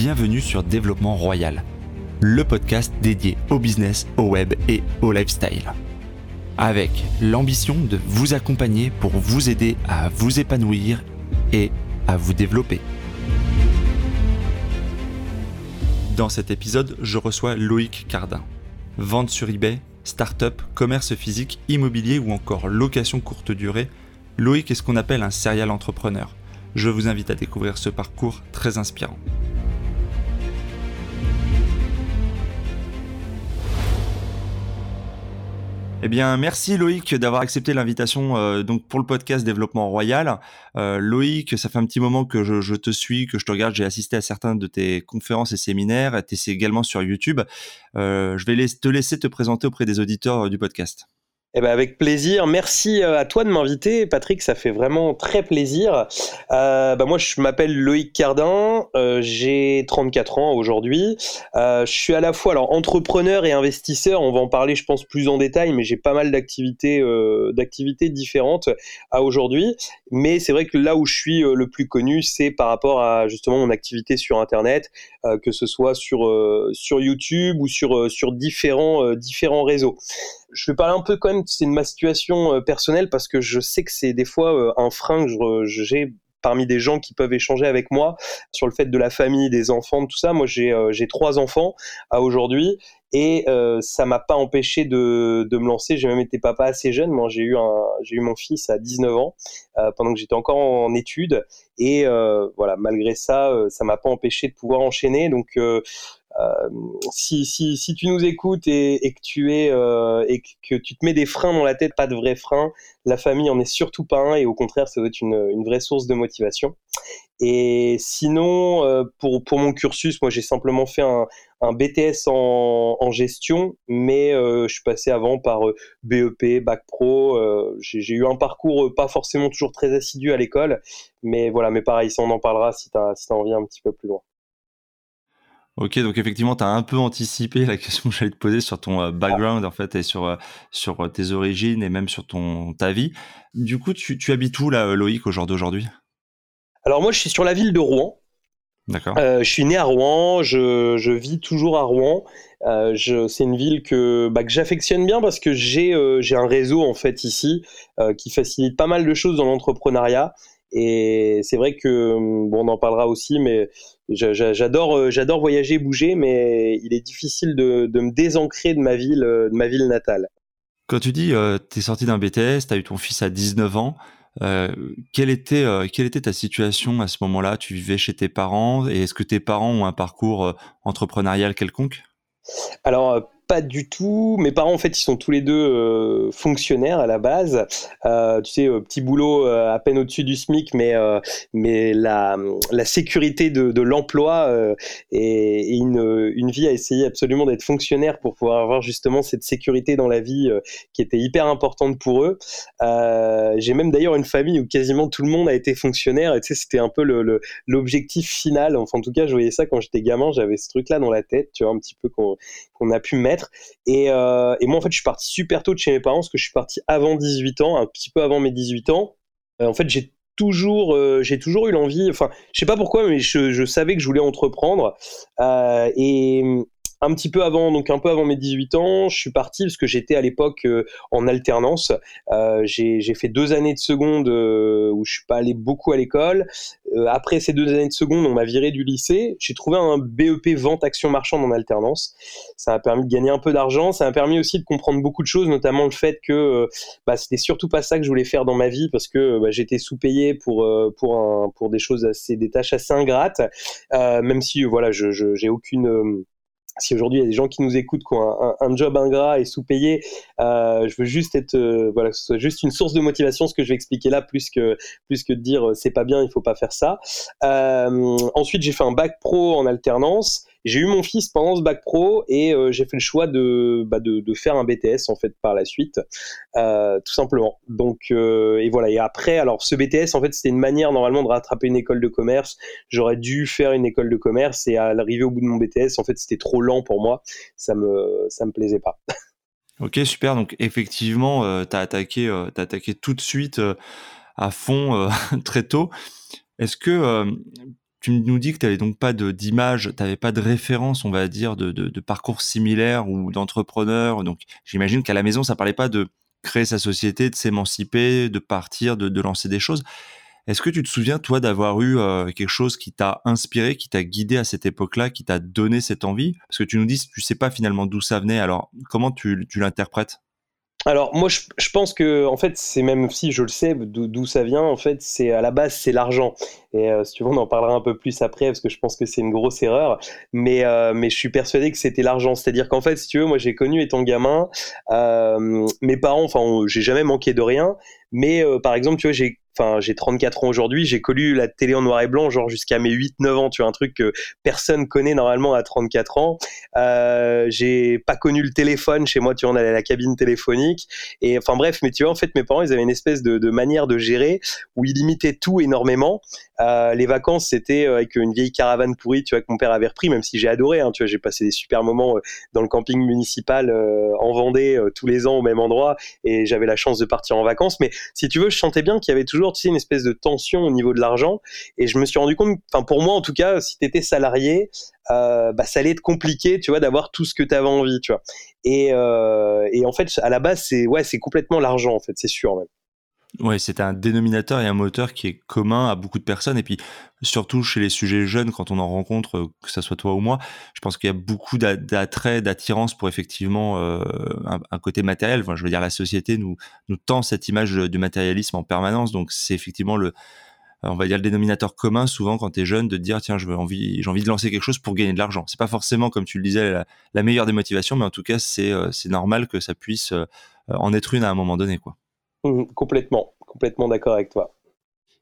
bienvenue sur Développement Royal, le podcast dédié au business, au web et au lifestyle. Avec l'ambition de vous accompagner pour vous aider à vous épanouir et à vous développer. Dans cet épisode, je reçois Loïc Cardin. Vente sur eBay, start-up, commerce physique, immobilier ou encore location courte durée, Loïc est ce qu'on appelle un serial entrepreneur. Je vous invite à découvrir ce parcours très inspirant. Eh bien, merci Loïc d'avoir accepté l'invitation euh, donc pour le podcast Développement Royal. Euh, Loïc, ça fait un petit moment que je, te suis, que je te regarde. J'ai assisté à certains de tes conférences et séminaires. Tu es également sur YouTube. Euh, je vais te laisser te présenter auprès des auditeurs du podcast. Eh ben avec plaisir. Merci euh, à toi de m'inviter, Patrick. Ça fait vraiment très plaisir. Euh, bah moi, je m'appelle Loïc Cardin. Euh, j'ai 34 ans aujourd'hui. Je suis à la fois entrepreneur et investisseur. On va en parler, je pense, plus en détail, mais j'ai pas mal d'activités, d'activités différentes à aujourd'hui. Mais c'est vrai que là où je suis le plus connu, c'est par rapport à justement mon activité sur Internet, que ce soit sur sur YouTube ou sur sur différents différents réseaux. Je vais parler un peu quand même c'est de ma situation euh, personnelle parce que je sais que c'est des fois euh, un frein que j'ai parmi des gens qui peuvent échanger avec moi sur le fait de la famille, des enfants, tout ça. Moi, j'ai euh, trois enfants à aujourd'hui et euh, ça m'a pas empêché de, de me lancer. J'ai même été papa assez jeune. Moi, j'ai eu j'ai eu mon fils à 19 ans pendant que j'étais encore en études et voilà. Malgré ça, ça m'a pas empêché de pouvoir enchaîner. Donc euh, si, si, tu nous écoutes et, que tu es euh, et que tu te mets des freins dans la tête, pas de vrais freins, la famille en est surtout pas un et au contraire, ça doit être une, vraie source de motivation. Et sinon, euh, pour, mon cursus, moi j'ai simplement fait un, BTS en, gestion, mais euh, je suis passé avant par BEP, Bac Pro. j'ai eu un parcours pas forcément toujours très assidu à l'école, mais voilà, mais pareil, ça on en parlera si tu as, si un petit peu plus loin. Ok, donc effectivement, tu as un peu anticipé la question que j'allais te poser sur ton euh, background en fait et sur euh, sur euh, tes origines et même sur ton ta vie. Du coup, tu, tu habites où là, Loïc, au jour d'aujourd'hui? Alors moi, je suis sur la ville de Rouen. D'accord. je suis né à Rouen, je, je vis toujours à Rouen. c'est une ville que, bah, que j'affectionne bien parce que j'ai j'ai un réseau en fait ici qui facilite pas mal de choses dans l'entrepreneuriat. Et c'est vrai que, bon, on en parlera aussi, mais j'adore, euh, j'adore voyager, bouger, mais il est difficile de, de, me désancrer de ma ville, euh, de ma ville natale. Quand tu dis, euh, tu es sorti d'un BTS, tu as eu ton fils à 19 ans, euh, quelle, était, quelle était ta situation à ce moment-là? Tu vivais chez tes parents et est-ce que tes parents ont un parcours entrepreneurial quelconque? Alors, pas du tout. Mes parents, en fait, ils sont tous les deux euh, fonctionnaires à la base. Euh, tu sais, euh, petit boulot à peine au-dessus du SMIC, mais, mais la, la sécurité de, l'emploi et, une, une, vie à essayer absolument d'être fonctionnaire pour pouvoir avoir justement cette sécurité dans la vie qui était hyper importante pour eux. J'ai même d'ailleurs une famille où quasiment tout le monde a été fonctionnaire et tu sais, c'était un peu l'objectif le, final. Enfin, en tout cas, je voyais ça quand j'étais gamin, j'avais ce truc-là dans la tête, tu vois, un petit peu qu'on a pu mettre euh, et, moi, en fait, je suis parti super tôt de chez mes parents parce que je suis parti avant 18 ans, un petit peu avant mes 18 ans. Euh, en fait, j'ai toujours, euh, j'ai toujours eu l'envie. Enfin, je sais pas pourquoi, mais je, je, savais que je voulais entreprendre. et un petit peu avant, donc un peu avant mes 18 ans, je suis parti parce que j'étais à l'époque euh, en alternance. Euh, j'ai fait deux années de seconde euh, où je suis pas allé beaucoup à l'école. Euh, après ces deux années de seconde, on m'a viré du lycée. J'ai trouvé un BEP vente action marchande en alternance. Ça m'a permis de gagner un peu d'argent. Ça m'a permis aussi de comprendre beaucoup de choses, notamment le fait que bah, c'était surtout pas ça que je voulais faire dans ma vie parce que bah, j'étais sous-payé pour pour un, pour des choses assez des tâches assez ingrates. même si voilà, je j'ai aucune si aujourd'hui il y a des gens qui nous écoutent qui ont un, job ingrat et sous-payé, euh, je veux juste être, euh, juste une source de motivation, ce que je vais expliquer là, plus que plus que de dire euh, c'est pas bien, il faut pas faire ça. ensuite, j'ai fait un bac pro en alternance. J'ai eu mon fils pendant ce bac pro et euh, j'ai fait le choix de, bah faire un BTS en fait par la suite, euh, tout simplement. Donc euh, et voilà. Et après, alors ce BTS en fait c'était une manière normalement de rattraper une école de commerce. J'aurais dû faire une école de commerce et à l'arrivée au bout de mon BTS, en fait c'était trop lent pour moi. Ça me ça me plaisait pas. Ok super. Donc effectivement, euh, tu as attaqué, euh, as attaqué tout de suite à fond très tôt. Est-ce que tu nous dis que tu n'avais donc pas d'image, tu n'avais pas de référence, on va dire, de, parcours similaires ou d'entrepreneurs. Donc, j'imagine qu'à la maison, ça parlait pas de créer sa société, de s'émanciper, de partir, de, lancer des choses. Est-ce que tu te souviens, toi, d'avoir eu euh, quelque chose qui t'a inspiré, qui t'a guidé à cette époque-là, qui t'a donné cette envie? Parce que tu nous dis, tu sais pas finalement d'où ça venait. Alors, comment tu l'interprètes? Alors moi je, pense que en fait c'est même si je le sais d'où ça vient en fait c'est à la base c'est l'argent. Et euh, si tu veux on en parlera un peu plus après parce que je pense que c'est une grosse erreur. Mais euh, mais je suis persuadé que c'était l'argent. C'est-à-dire qu'en fait si tu veux moi j'ai connu étant gamin euh, mes parents enfin j'ai jamais manqué de rien. Mais par exemple tu vois j'ai enfin j'ai 34 ans aujourd'hui, j'ai connu la télé en noir et blanc genre jusqu'à mes 8-9 ans, tu vois un truc que personne connaît normalement à 34 ans. Euh, j'ai pas connu le téléphone chez moi, tu vois, on allait à la cabine téléphonique et enfin bref, mais tu vois en fait mes parents ils avaient une espèce de, de manière de gérer où ils limitaient tout énormément. Euh, les vacances c'était euh, avec une vieille caravane pourrie, tu vois que mon père avait repris, même si j'ai adoré, hein, tu vois, j'ai passé des super moments euh, dans le camping municipal en Vendée tous les ans au même endroit et j'avais la chance de partir en vacances. Mais si tu veux, je sentais bien qu'il y avait toujours une espèce de tension au niveau de l'argent. Et je me suis rendu compte, enfin pour moi en tout cas, si tu étais salarié, bah, ça allait être compliqué, tu vois, d'avoir tout ce que tu avais envie, tu vois. Et, et, en fait, à la base, c'est ouais, c'est complètement l'argent, en fait, c'est sûr même. Ouais, c'est un dénominateur et un moteur qui est commun à beaucoup de personnes. Et puis, surtout chez les sujets jeunes, quand on en rencontre, euh, que ce soit toi ou moi, je pense qu'il y a beaucoup d'attrait, d'attirance pour effectivement euh, un, côté matériel. Enfin, je veux dire, la société nous, tend cette image du matérialisme en permanence. Donc, c'est effectivement le, on va dire le dénominateur commun souvent quand tu es jeune de te dire tiens je veux envie j'ai envie de lancer quelque chose pour gagner de l'argent c'est pas forcément comme tu le disais la, meilleure des motivations mais en tout cas c'est euh, normal que ça puisse en être une à un moment donné quoi Mmh, complètement, complètement d'accord avec toi.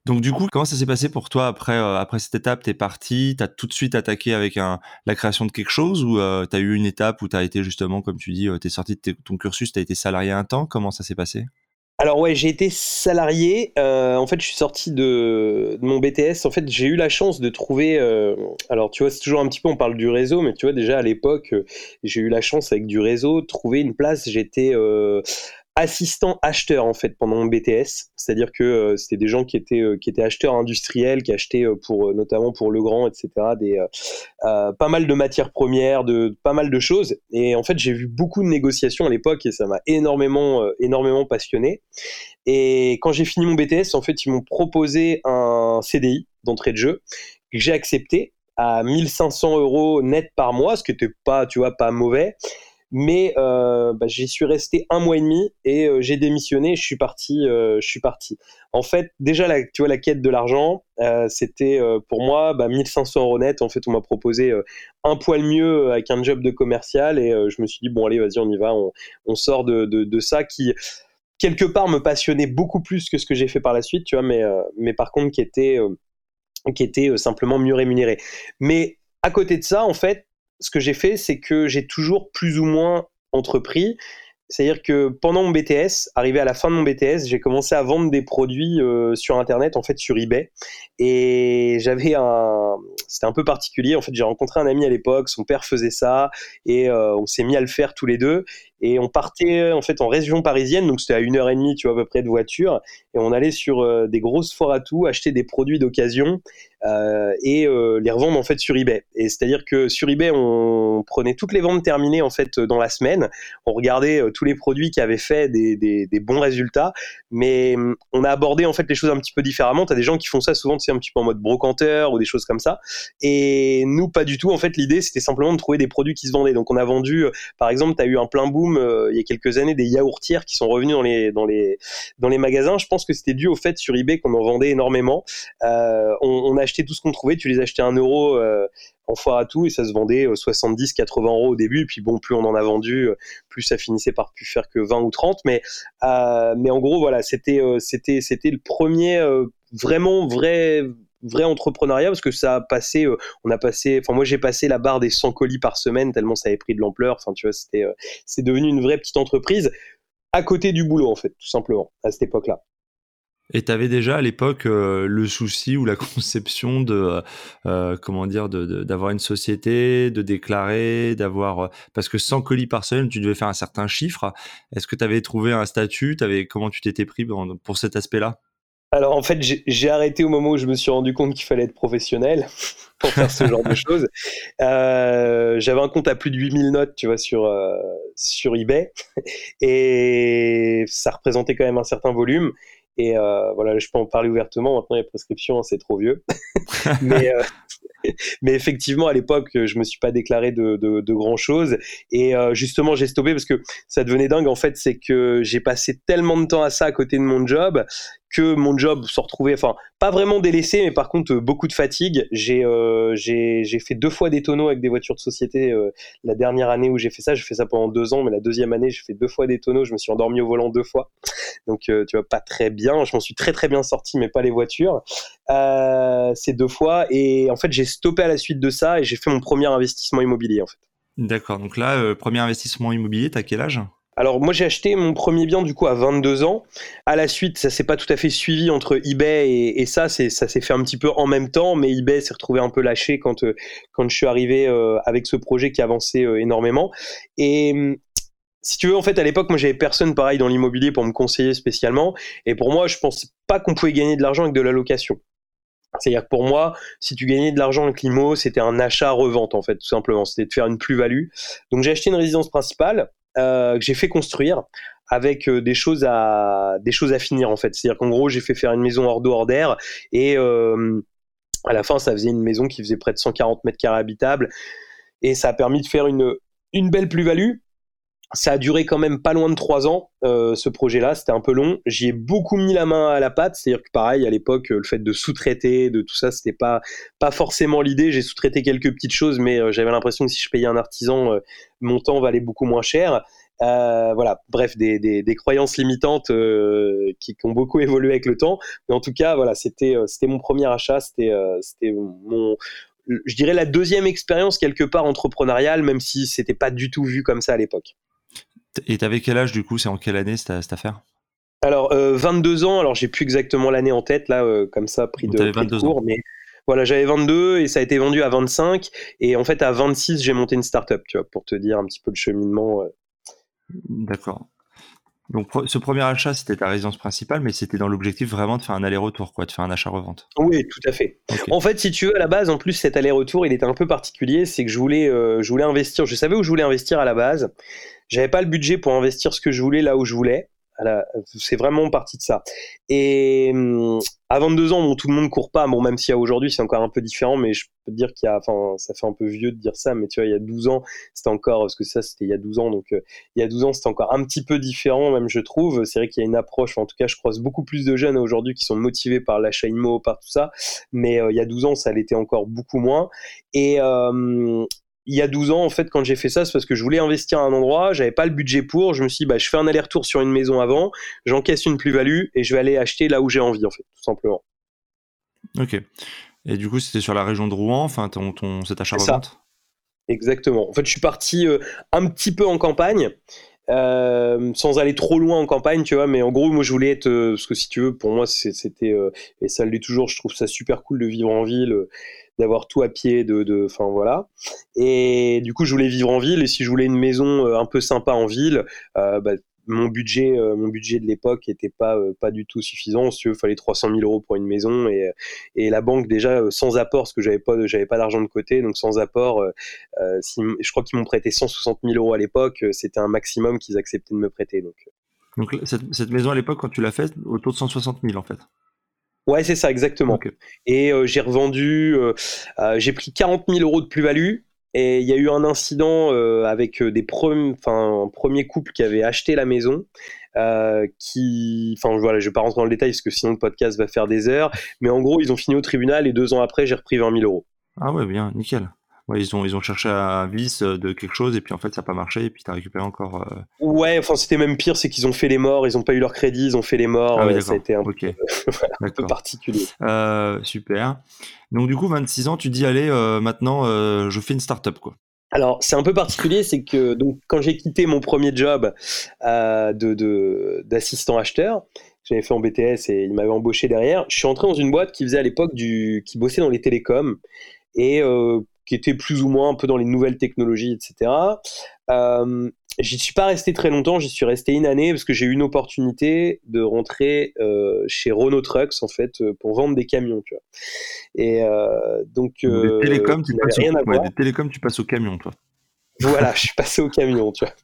Donc du coup, comment ça s'est passé pour toi après, euh, après cette étape? Tu es parti, tu as tout de suite attaqué avec un, la création de quelque chose ou euh, tu as eu une étape où tu as été justement, comme tu dis, euh, tu es sorti de ton cursus, tu as été salarié un temps? Comment ça s'est passé? Alors ouais, j'ai été salarié. en fait, je suis sorti de, mon BTS. En fait, j'ai eu la chance de trouver. alors tu vois, c'est toujours un petit peu, on parle du réseau, mais tu vois déjà à l'époque, j'ai eu la chance avec du réseau de trouver une place. J'étais assistant acheteur en fait pendant mon BTS, c'est-à-dire que euh, c'était des gens qui étaient euh, qui étaient acheteurs industriels, qui achetaient euh, pour notamment pour Legrand, etc. des pas mal de matières premières, de pas mal de choses. Et en fait, j'ai vu beaucoup de négociations à l'époque et ça m'a énormément énormément passionné. Et quand j'ai fini mon BTS, en fait, ils m'ont proposé un CDI d'entrée de jeu que j'ai accepté à 1500 euros net par mois, ce qui n'était pas, tu vois, pas mauvais mais euh, bah, j'y suis resté un mois et demi et euh, j'ai démissionné. Je suis parti. Euh, je suis parti. En fait, déjà la, tu vois la quête de l'argent, c'était pour moi bah, 1500 euros net. En fait, on m'a proposé un poil mieux avec un job de commercial et je me suis dit bon allez vas-y on y va, on, sort de, ça qui quelque part me passionnait beaucoup plus que ce que j'ai fait par la suite, tu vois, mais mais par contre qui était qui était simplement mieux rémunéré. Mais à côté de ça, en fait, ce que j'ai fait, c'est que j'ai toujours plus ou moins entrepris. C'est-à-dire que pendant mon BTS, arrivé à la fin de mon BTS, j'ai commencé à vendre des produits euh, sur Internet, en fait sur eBay. Et j'avais un, c'était un peu particulier. En fait, j'ai rencontré un ami à l'époque, son père faisait ça, et euh, on s'est mis à le faire tous les deux. Et on partait en fait en région parisienne, donc c'était à une heure et demie, tu vois, à peu près de voiture. Et on allait sur euh, des grosses foires à tout, acheter des produits d'occasion euh, et euh, les revendre en fait sur eBay. Et c'est-à-dire que sur eBay, on prenait toutes les ventes terminées en fait dans la semaine. On regardait tous les produits qui avaient fait des, bons résultats, mais hum, on a abordé en fait les choses un petit peu différemment. Tu as des gens qui font ça souvent, tu sais, un petit peu en mode brocanteur ou des choses comme ça. Et nous, pas du tout. En fait, l'idée, c'était simplement de trouver des produits qui se vendaient. Donc, on a vendu, par exemple, tu as eu un plein boom euh, il y a quelques années des yaourtières qui sont revenus dans les, dans les, dans les magasins. Je pense que c'était dû au fait sur eBay qu'on en vendait énormément. Euh, on, achetait tout ce qu'on trouvait, tu les achetais un euro euh, en foire à tout et ça se vendait 70, 80 euros au début. Et puis bon, plus on en a vendu, plus ça finissait par plus faire que 20 ou 30. Mais, mais en gros, voilà, c'était, c'était, c'était le premier vraiment vrai vrai entrepreneuriat parce que ça a passé, euh, on a passé, enfin moi j'ai passé la barre des 100 colis par semaine tellement ça avait pris de l'ampleur. Enfin tu vois, c'était, euh, c'est devenu une vraie petite entreprise à côté du boulot en fait, tout simplement à cette époque-là. Et tu avais déjà à l'époque euh, le souci ou la conception de comment dire d'avoir une société, de déclarer, d'avoir parce que 100 colis par semaine, tu devais faire un certain chiffre. Est-ce que tu avais trouvé un statut, comment tu t'étais pris pour cet aspect-là? Alors en fait, j'ai arrêté au moment où je me suis rendu compte qu'il fallait être professionnel pour faire ce genre de choses. Euh, j'avais un compte à plus de 8000 notes, tu vois, sur, euh, eBay. Et ça représentait quand même un certain volume. Et euh, voilà, je peux en parler ouvertement. Maintenant, les prescriptions, c'est trop vieux. mais, mais effectivement, à l'époque, je me suis pas déclaré de, de, grand chose. Et justement, j'ai stoppé parce que ça devenait dingue. En fait, c'est que j'ai passé tellement de temps à ça à côté de mon job que mon job se retrouvait, enfin, pas vraiment délaissé, mais par contre, beaucoup de fatigue. J'ai euh, fait deux fois des tonneaux avec des voitures de société euh, la dernière année où j'ai fait ça. J'ai fait ça pendant deux ans, mais la deuxième année, j'ai fait deux fois des tonneaux. Je me suis endormi au volant deux fois. Donc, euh, tu vois, pas très bien. Je m'en suis très, très bien sorti, mais pas les voitures. Euh, ces deux fois. Et en fait, j'ai stoppé à la suite de ça et j'ai fait mon premier investissement immobilier, en fait. D'accord. Donc là, premier investissement immobilier, t'as quel âge? Alors moi j'ai acheté mon premier bien du coup à 22 ans. À la suite, ça s'est pas tout à fait suivi entre eBay et, ça, c'est ça s'est fait un petit peu en même temps, mais eBay s'est retrouvé un peu lâché quand euh, quand je suis arrivé euh, avec ce projet qui avançait euh, énormément. Et hum, si tu veux, en fait, à l'époque, moi, j'avais personne pareil dans l'immobilier pour me conseiller spécialement. Et pour moi, je pensais pas qu'on pouvait gagner de l'argent avec de la location. C'est-à-dire que pour moi, si tu gagnais de l'argent avec l'IMO, c'était un achat-revente, en fait, tout simplement. C'était de faire une plus-value. Donc, j'ai acheté une résidence principale euh, que j'ai fait construire avec euh, des choses à des choses à finir en fait. C'est-à-dire qu'en gros, j'ai fait faire une maison hors d'eau hors d'air et euh, à la fin, ça faisait une maison qui faisait près de 140 mètres carrés habitables et ça a permis de faire une une belle plus-value. Ça a duré quand même pas loin de trois ans, ce projet-là. C'était un peu long. J'y ai beaucoup mis la main à la pâte. C'est-à-dire que pareil, à l'époque, le fait de sous-traiter, de tout ça, c'était pas pas forcément l'idée. J'ai sous-traité quelques petites choses, mais j'avais l'impression que si je payais un artisan, mon temps valait beaucoup moins cher. Euh, voilà, bref, des, des, croyances limitantes euh, qui, qui, ont beaucoup évolué avec le temps. Mais en tout cas, voilà, c'était euh, c'était mon premier achat, c'était euh, c'était mon je dirais la deuxième expérience quelque part entrepreneuriale, même si c'était pas du tout vu comme ça à l'époque. Et t'avais quel âge du coup? C'est en quelle année cette, cette affaire? Alors euh, 22 ans. Alors j'ai plus exactement l'année en tête là, comme ça, pris de, pris de cours, mais voilà, j'avais 22 et ça a été vendu à 25. Et en fait, à 26, j'ai monté une startup, tu vois, pour te dire un petit peu le cheminement. Euh. D'accord. Donc, ce premier achat, c'était ta résidence principale, mais c'était dans l'objectif vraiment de faire un aller-retour, quoi, de faire un achat-revente. Oui, tout à fait. En fait, si tu veux, à la base, en plus, cet aller-retour, il était un peu particulier. C'est que je voulais, euh, je voulais investir. Je savais où je voulais investir à la base. J'avais pas le budget pour investir ce que je voulais là où je voulais c'est vraiment parti de ça. Et hum, à 22 ans, bon, tout le monde court pas. Bon, même si aujourd'hui c'est encore un peu différent, mais je peux te dire qu'il y a, enfin, ça fait un peu vieux de dire ça, mais tu vois, il y a 12 ans, c'était encore, parce que ça, c'était il y a 12 ans, donc euh, il y a 12 ans, c'était encore un petit peu différent, même je trouve. C'est vrai qu'il y a une approche, en tout cas, je croise beaucoup plus de jeunes aujourd'hui qui sont motivés par l'achat IMO, par tout ça, mais euh, il y a 12 ans, ça l'était encore beaucoup moins. Et, euh, il y a 12 ans, en fait, quand j'ai fait ça, c'est parce que je voulais investir à un endroit, j'avais pas le budget pour, je me suis dit, bah, je fais un aller-retour sur une maison avant, j'encaisse une plus-value et je vais aller acheter là où j'ai envie, en fait, tout simplement. Ok. Et du coup, c'était sur la région de Rouen, enfin, ton, ton, cet achat-revente Exactement. En fait, je suis parti euh, un petit peu en campagne. Euh, sans aller trop loin en campagne, tu vois, mais en gros, moi je voulais être, euh, parce que si tu veux, pour moi c'était, et ça l'est toujours, je trouve ça super cool de vivre en ville, d'avoir tout à pied, de, enfin voilà. Et du coup, je voulais vivre en ville, et si je voulais une maison euh, un peu sympa en ville, euh, bah, mon budget, euh, mon budget de l'époque était pas pas du tout suffisant. Il fallait 300 000 euros pour une maison et, et la banque déjà sans apport, parce que j'avais pas j'avais pas d'argent de côté, donc sans apport, si, je crois qu'ils m'ont prêté 160 000 euros à l'époque, c'était un maximum qu'ils acceptaient de me prêter. Donc, donc cette, cette maison à l'époque, quand tu l'as faite, autour de 160 000 en fait. Ouais, c'est ça, exactement. Et euh, j'ai revendu, euh, euh, j'ai pris 40 000 euros de plus-value. Et il y a eu un incident avec des un premier couple qui avait acheté la maison. qui, enfin voilà, je vais pas rentrer dans le détail parce que sinon le podcast va faire des heures. Mais en gros, ils ont fini au tribunal et deux ans après, j'ai repris 20 000 euros. Ah ouais, bien, nickel. Ouais, ils ont, ils ont cherché un vice de quelque chose et puis en fait ça n'a pas marché et puis tu as récupéré encore. Euh, ouais, enfin c'était même pire, c'est qu'ils ont fait les morts, ils n'ont pas eu leur crédit, ils ont fait les morts. Ah ça a été un, peu, un peu, particulier. Euh, super. Donc du coup, 26 ans, tu dis allez, euh, maintenant je fais une start-up quoi. Alors, c'est un peu particulier, c'est que donc, quand j'ai quitté mon premier job de, d'assistant acheteur, j'avais fait en BTS et il m'avait embauché derrière, je suis entré dans une boîte qui faisait à l'époque du. qui bossait dans les télécoms. Et qui était plus ou moins un peu dans les nouvelles technologies, etc. Euh, j'y suis pas resté très longtemps, j'y suis resté une année parce que j'ai eu une opportunité de rentrer euh, chez Renault Trucks en fait euh, pour vendre des camions, tu vois. Et euh, donc des télécoms, tu passes au... Ouais, des télécoms, tu passes au camion, toi. Voilà, je suis passé au camion, tu vois.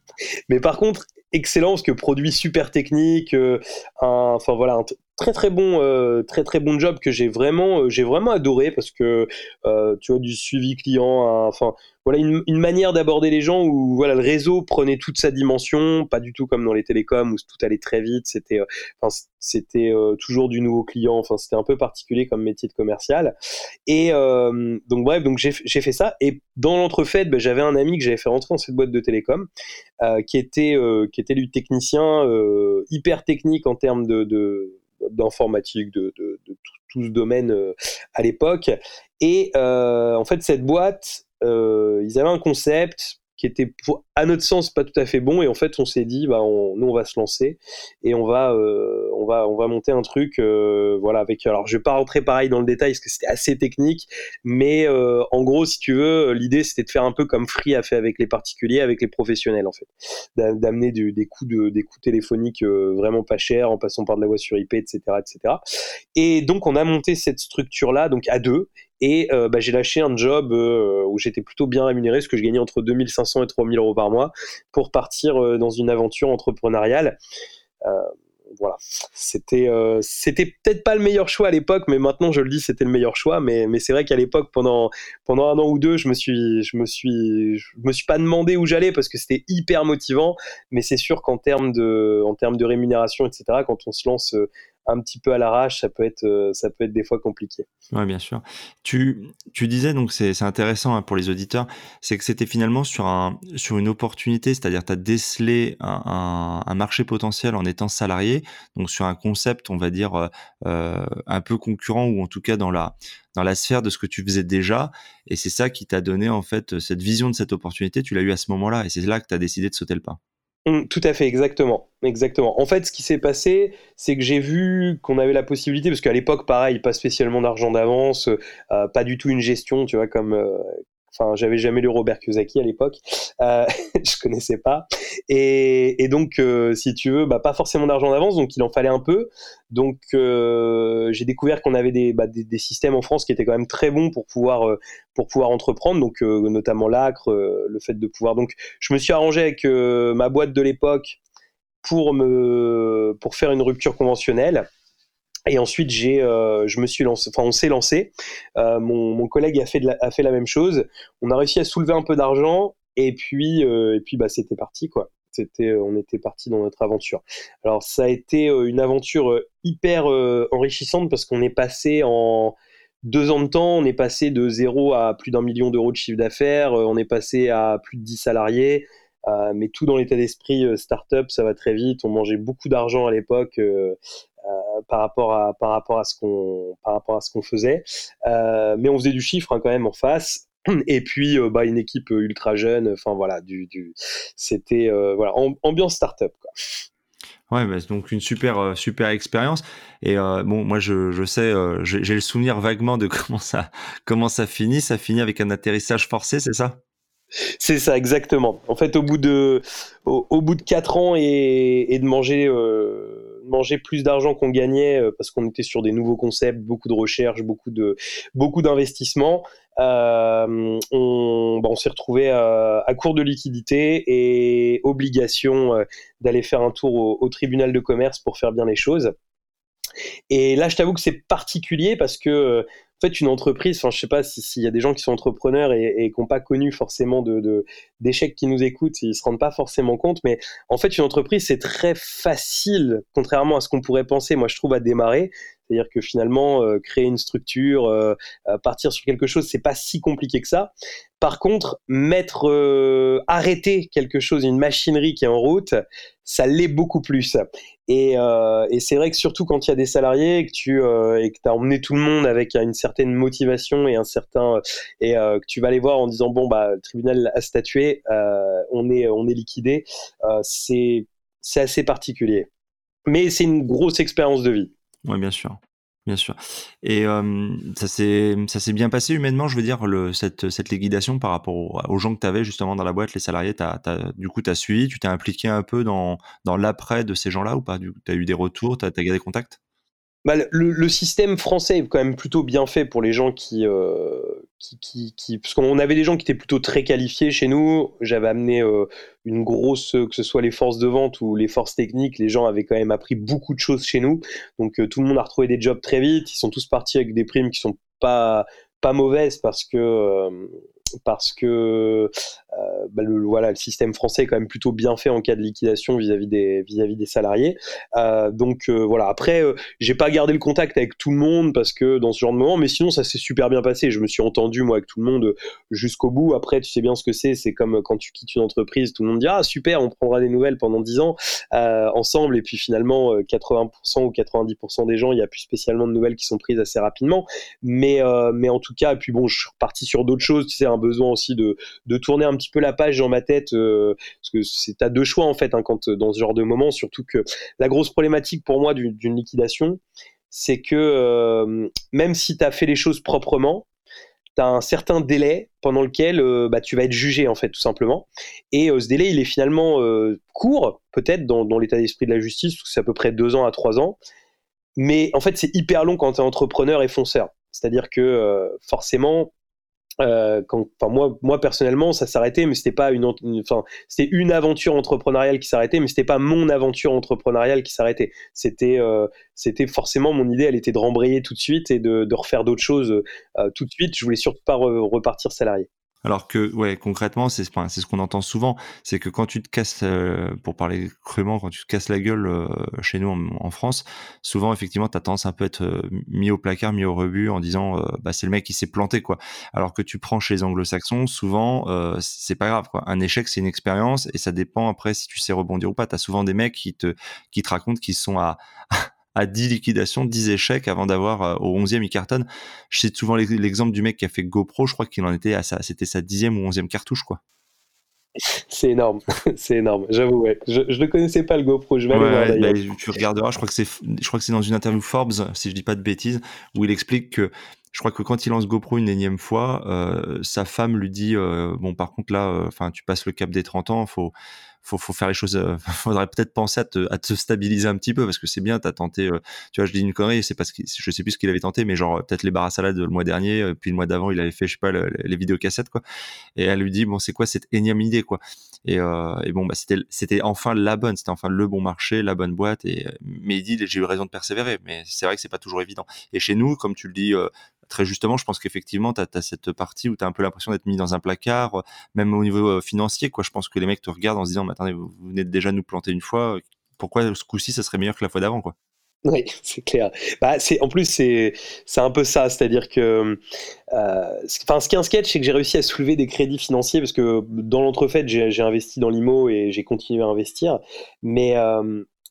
Mais par contre, excellent parce que produit super technique, enfin voilà, un très très bon, très très bon job que j'ai vraiment, j'ai vraiment adoré parce que tu vois du suivi client, enfin voilà une, manière d'aborder les gens où voilà le réseau prenait toute sa dimension, pas du tout comme dans les télécoms où tout allait très vite. C'était, euh, enfin c'était euh, toujours du nouveau client. Enfin c'était un peu particulier comme métier de commercial. Et euh, donc bref, donc j'ai fait ça. Et dans l'entrefaite, ben, j'avais un ami que j'avais fait rentrer dans cette boîte de télécom qui était qui était lui technicien hyper technique en termes de, d'informatique, de, tout, ce domaine à l'époque. Et en fait, cette boîte euh, ils avaient un concept qui était à notre sens pas tout à fait bon. Et en fait on s'est dit bah nous on va se lancer et on va euh, on va on va monter un truc euh, voilà avec alors je vais pas rentrer pareil dans le détail parce que c'était assez technique mais en gros si tu veux l'idée c'était de faire un peu comme Free a fait avec les particuliers avec les professionnels en fait. D'amener des coups de des coups téléphoniques vraiment pas chers en passant par de la voix sur IP etc etc et donc on a monté cette structure là donc à deux et euh, bah, j'ai lâché un job euh, où j'étais plutôt bien rémunéré, ce que je gagnais entre 2500 et 3000 euros par mois, pour partir euh, dans une aventure entrepreneuriale. voilà, c'était c'était peut-être pas le meilleur choix à l'époque, mais maintenant je le dis, c'était le meilleur choix. Mais, mais c'est vrai qu'à l'époque, pendant pendant un an ou deux, je me suis je me suis je me suis pas demandé où j'allais parce que c'était hyper motivant. Mais c'est sûr qu'en termes de en termes de rémunération, etc., quand on se lance un petit peu à l'arrache, ça peut être euh, ça peut être des fois compliqué. Oui, bien sûr. Tu, tu disais donc c'est intéressant hein, pour les auditeurs, c'est que c'était finalement sur un sur une opportunité, c'est-à-dire tu as décelé un, un, marché potentiel en étant salarié, donc sur un concept, on va dire euh, euh, un peu concurrent ou en tout cas dans la dans la sphère de ce que tu faisais déjà et c'est ça qui t'a donné en fait cette vision de cette opportunité, tu l'as eu à ce moment-là et c'est là que tu as décidé de sauter le pas. Mmh, tout à fait, exactement. Exactement. En fait, ce qui s'est passé, c'est que j'ai vu qu'on avait la possibilité, parce qu'à l'époque, pareil, pas spécialement d'argent d'avance, euh, pas du tout une gestion, tu vois, comme, euh, Enfin, j'avais jamais lu Robert Kiyosaki à l'époque, euh, je connaissais pas. Et, donc, euh, si tu veux, bah, pas forcément d'argent d'avance, donc il en fallait un peu. Donc, euh, j'ai découvert qu'on avait des, bah, des, systèmes en France qui étaient quand même très bons pour pouvoir euh, pour pouvoir entreprendre, donc notamment l'ACRE, le fait de pouvoir. Donc, je me suis arrangé avec ma boîte de l'époque pour me pour faire une rupture conventionnelle. Et ensuite, j'ai, euh, je me suis lancé, enfin, on s'est lancé. Euh, mon, mon, collègue a fait, la, a fait la même chose. On a réussi à soulever un peu d'argent, et puis, euh, et puis, bah, c'était parti, quoi. C'était, on était parti dans notre aventure. Alors, ça a été une aventure hyper enrichissante parce qu'on est passé en deux ans de temps, on est passé de zéro à plus d'un million d'euros de chiffre d'affaires, on est passé à plus de 10 salariés. Euh, mais tout dans l'état d'esprit euh, startup, ça va très vite. On mangeait beaucoup d'argent à l'époque euh, par rapport à par rapport à ce qu'on par rapport à ce qu'on faisait mais on faisait du chiffre hein, quand même en face et puis bah une équipe ultra jeune enfin voilà du, du c'était voilà ambiance startup quoi Ouais, bah, donc une super super expérience. Et bon, moi je, je sais, j'ai le souvenir vaguement de comment ça comment ça finit. Ça finit avec un atterrissage forcé, c'est ça? C'est ça, exactement. En fait, au bout de, au, bout de 4 ans et, de manger, euh, manger plus d'argent qu'on gagnait, euh, parce qu'on était sur des nouveaux concepts, beaucoup de recherche, beaucoup de, beaucoup d'investissements, euh, on, bah, on s'est retrouvé à, court de liquidité et obligation d'aller faire un tour au, au, tribunal de commerce pour faire bien les choses. Et là, je t'avoue que c'est particulier parce que fait, une entreprise, enfin, je sais pas s'il y a des gens qui sont entrepreneurs et, qui n'ont pas connu forcément de, d'échecs qui nous écoutent, ils se rendent pas forcément compte, mais en fait, une entreprise, c'est très facile, contrairement à ce qu'on pourrait penser, moi, je trouve, à démarrer. C'est-à-dire que finalement, euh, créer une structure, euh, euh, partir sur quelque chose, c'est pas si compliqué que ça. Par contre, mettre, arrêter quelque chose, une machinerie qui est en route, ça l'est beaucoup plus. Et, et c'est vrai que surtout quand il y a des salariés et que tu que as emmené tout le monde avec une certaine motivation et un certain et que tu vas aller voir en disant bon bah le tribunal a statué, on est on est liquidé, c'est c'est assez particulier. Mais c'est une grosse expérience de vie. Oui, bien sûr. Bien sûr. Et ça s'est ça s'est bien passé humainement, je veux dire, cette, cette liquidation par rapport aux, gens que tu avais justement dans la boîte, les salariés, du coup, tu as suivi, tu t'es impliqué un peu dans, dans l'après de ces gens-là ou pas? Tu as eu des retours, tu as gardé contact? Bah, le, système français est quand même plutôt bien fait pour les gens qui, euh, parce qu'on avait des gens qui étaient plutôt très qualifiés chez nous. J'avais amené euh, une grosse, que ce soit les forces de vente ou les forces techniques, les gens avaient quand même appris beaucoup de choses chez nous. Donc euh, tout le monde a retrouvé des jobs très vite. Ils sont tous partis avec des primes qui sont pas mauvaises parce que euh, bah, le, voilà, le système français est quand même plutôt bien fait en cas de liquidation vis-à-vis des, vis-à-vis des salariés. Euh, donc euh, voilà, après, j'ai pas gardé le contact avec tout le monde parce que dans ce genre de moment, mais sinon ça s'est super bien passé. Je me suis entendu moi avec tout le monde jusqu'au bout. Après, tu sais bien ce que c'est, c'est comme quand tu quittes une entreprise, tout le monde dit ah super, on prendra des nouvelles pendant 10 ans ensemble, et puis finalement 80% ou 90% des gens, il y a plus spécialement de nouvelles qui sont prises assez rapidement. Mais mais en tout cas, puis bon, je suis reparti sur d'autres choses. Tu sais, un besoin aussi de, de tourner un petit peu la page dans ma tête, euh, parce que c'est à deux choix en fait hein, quand dans ce genre de moment, surtout que la grosse problématique pour moi d'une liquidation, c'est que euh, même si tu as fait les choses proprement, tu as un certain délai pendant lequel euh, bah, tu vas être jugé en fait tout simplement. Et ce délai il est finalement court peut-être dans, dans l'état d'esprit de la justice, c'est à peu près deux ans à trois ans. Mais en fait, c'est hyper long quand tu es entrepreneur et fonceur. C'est-à-dire que forcément, euh, moi, personnellement, ça s'arrêtait, mais c'était pas une, enfin, c'était une aventure entrepreneuriale qui s'arrêtait, mais c'était pas mon aventure entrepreneuriale qui s'arrêtait. C'était, euh, forcément mon idée, elle était de rembrayer tout de suite et de, de refaire d'autres choses euh, tout de suite. Je voulais surtout pas repartir salarié. Alors que, ouais, concrètement, c'est ce qu'on entend souvent, c'est que quand tu te casses, euh, pour parler crûment, quand tu te casses la gueule euh, chez nous en, France, souvent effectivement, t'as tendance un peu à être euh, mis au placard, mis au rebut, en disant, bah c'est le mec qui s'est planté quoi. Alors que tu prends chez les Anglo-Saxons, souvent, c'est pas grave quoi. Un échec, c'est une expérience et ça dépend après si tu sais rebondir ou pas. T'as souvent des mecs qui te qui te racontent qu'ils sont à à 10 liquidations, 10 échecs avant d'avoir euh, au 11e, il cartonne. Je cite souvent l'exemple du mec qui a fait GoPro, je crois qu'il en était à ça, c'était sa 10e ou 11e cartouche, quoi. C'est énorme, c'est énorme, j'avoue, ouais. Je, ne connaissais pas le GoPro, je vais aller voir bah, tu regarderas, je crois que c'est, je crois que c'est dans une interview Forbes, si je dis pas de bêtises, où il explique que je crois que quand il lance GoPro une énième fois, euh, sa femme lui dit euh, bon par contre là, enfin tu passes le cap des 30 ans, faut faut, faire les choses. Euh, faudrait peut-être penser à te, stabiliser un petit peu parce que c'est bien. T'as tenté, euh, tu vois, je dis une connerie, c'est parce que je sais plus ce qu'il avait tenté, mais genre peut-être les barres à salade le mois dernier, euh, puis le mois d'avant, il avait fait, je sais pas, les vidéocassettes quoi. Et elle lui dit bon, c'est quoi cette énième idée quoi? Et, euh, et bon, bah c'était c'était enfin la bonne, c'était enfin le bon marché, la bonne boîte. Et mais il dit j'ai eu raison de persévérer, mais c'est vrai que c'est pas toujours évident. Et chez nous, comme tu le dis, très justement, je pense qu'effectivement, tu as, cette partie où tu as un peu l'impression d'être mis dans un placard, euh, même au niveau euh, financier. Quoi. Je pense que les mecs te regardent en se disant, mais attendez, vous, venez déjà nous planter une fois, pourquoi ce coup-ci, ça serait meilleur que la fois d'avant quoi? Oui, c'est clair. Bah, c'est en plus c'est un peu ça, c'est-à-dire que euh, ce qui est un sketch, c'est que j'ai réussi à soulever des crédits financiers parce que dans l'entrefaite j'ai investi dans l'IMO et j'ai continué à investir, mais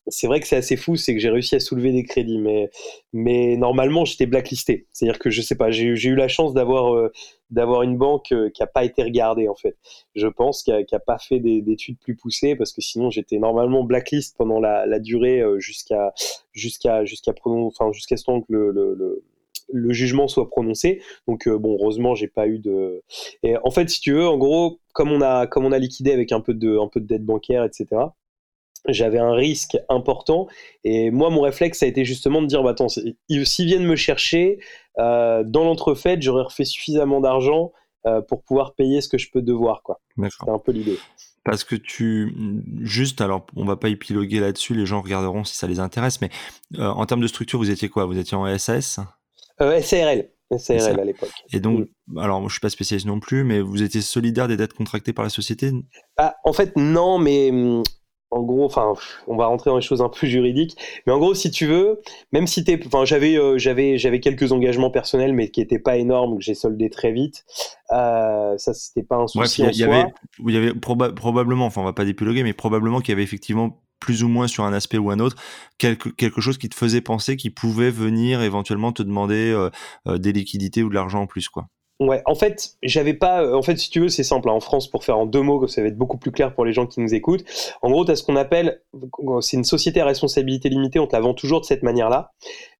c'est vrai que c'est assez fou, c'est que j'ai réussi à soulever des crédits, mais, mais normalement j'étais blacklisté. C'est-à-dire que je sais pas, j'ai eu la chance d'avoir euh, une banque euh, qui a pas été regardée en fait. Je pense qui a, a, pas fait d'études plus poussées parce que sinon j'étais normalement blacklist pendant la, durée euh, jusqu'à jusqu'à jusqu'à jusqu'à ce temps que le, jugement soit prononcé. Donc bon, heureusement, j'ai pas eu de. En fait, si tu veux, en gros, comme on a comme on a liquidé avec un peu de un peu de dette bancaire, etc j'avais un risque important. Et moi, mon réflexe, a été justement de dire, bah, attends, s'ils viennent me chercher, euh, dans l'entrefaite, j'aurais refait suffisamment d'argent euh, pour pouvoir payer ce que je peux devoir. Quoi. C'était un peu l'idée. Parce que tu, juste, alors on va pas épiloguer là-dessus, les gens regarderont si ça les intéresse, mais euh, en termes de structure, vous étiez quoi? Vous étiez en SAS SARL. SARL à l'époque. Et donc, mm. alors je suis pas spécialiste non plus, mais vous étiez solidaire des dettes contractées par la société? Ah, En fait, non, mais hum, en gros, enfin, on va rentrer dans les choses un peu juridiques, mais en gros, si tu veux, même si t'es, enfin, j'avais, euh, j'avais, j'avais quelques engagements personnels, mais qui étaient pas énormes, que j'ai soldé très vite. Euh, ça, c'était pas un souci il y, Avait, il y avait probablement, enfin, on va pas dépiloguer, mais probablement qu'il y avait effectivement plus ou moins sur un aspect ou un autre, quelque, quelque chose qui te faisait penser qu'il pouvait venir éventuellement te demander euh, des liquidités ou de l'argent en plus, quoi. Ouais, en fait, j'avais pas. Euh, en fait, si tu veux, c'est simple. Hein. en France, pour faire en deux mots, ça va être beaucoup plus clair pour les gens qui nous écoutent. En gros, tu as ce qu'on appelle. C'est une société à responsabilité limitée, on te la vend toujours de cette manière-là.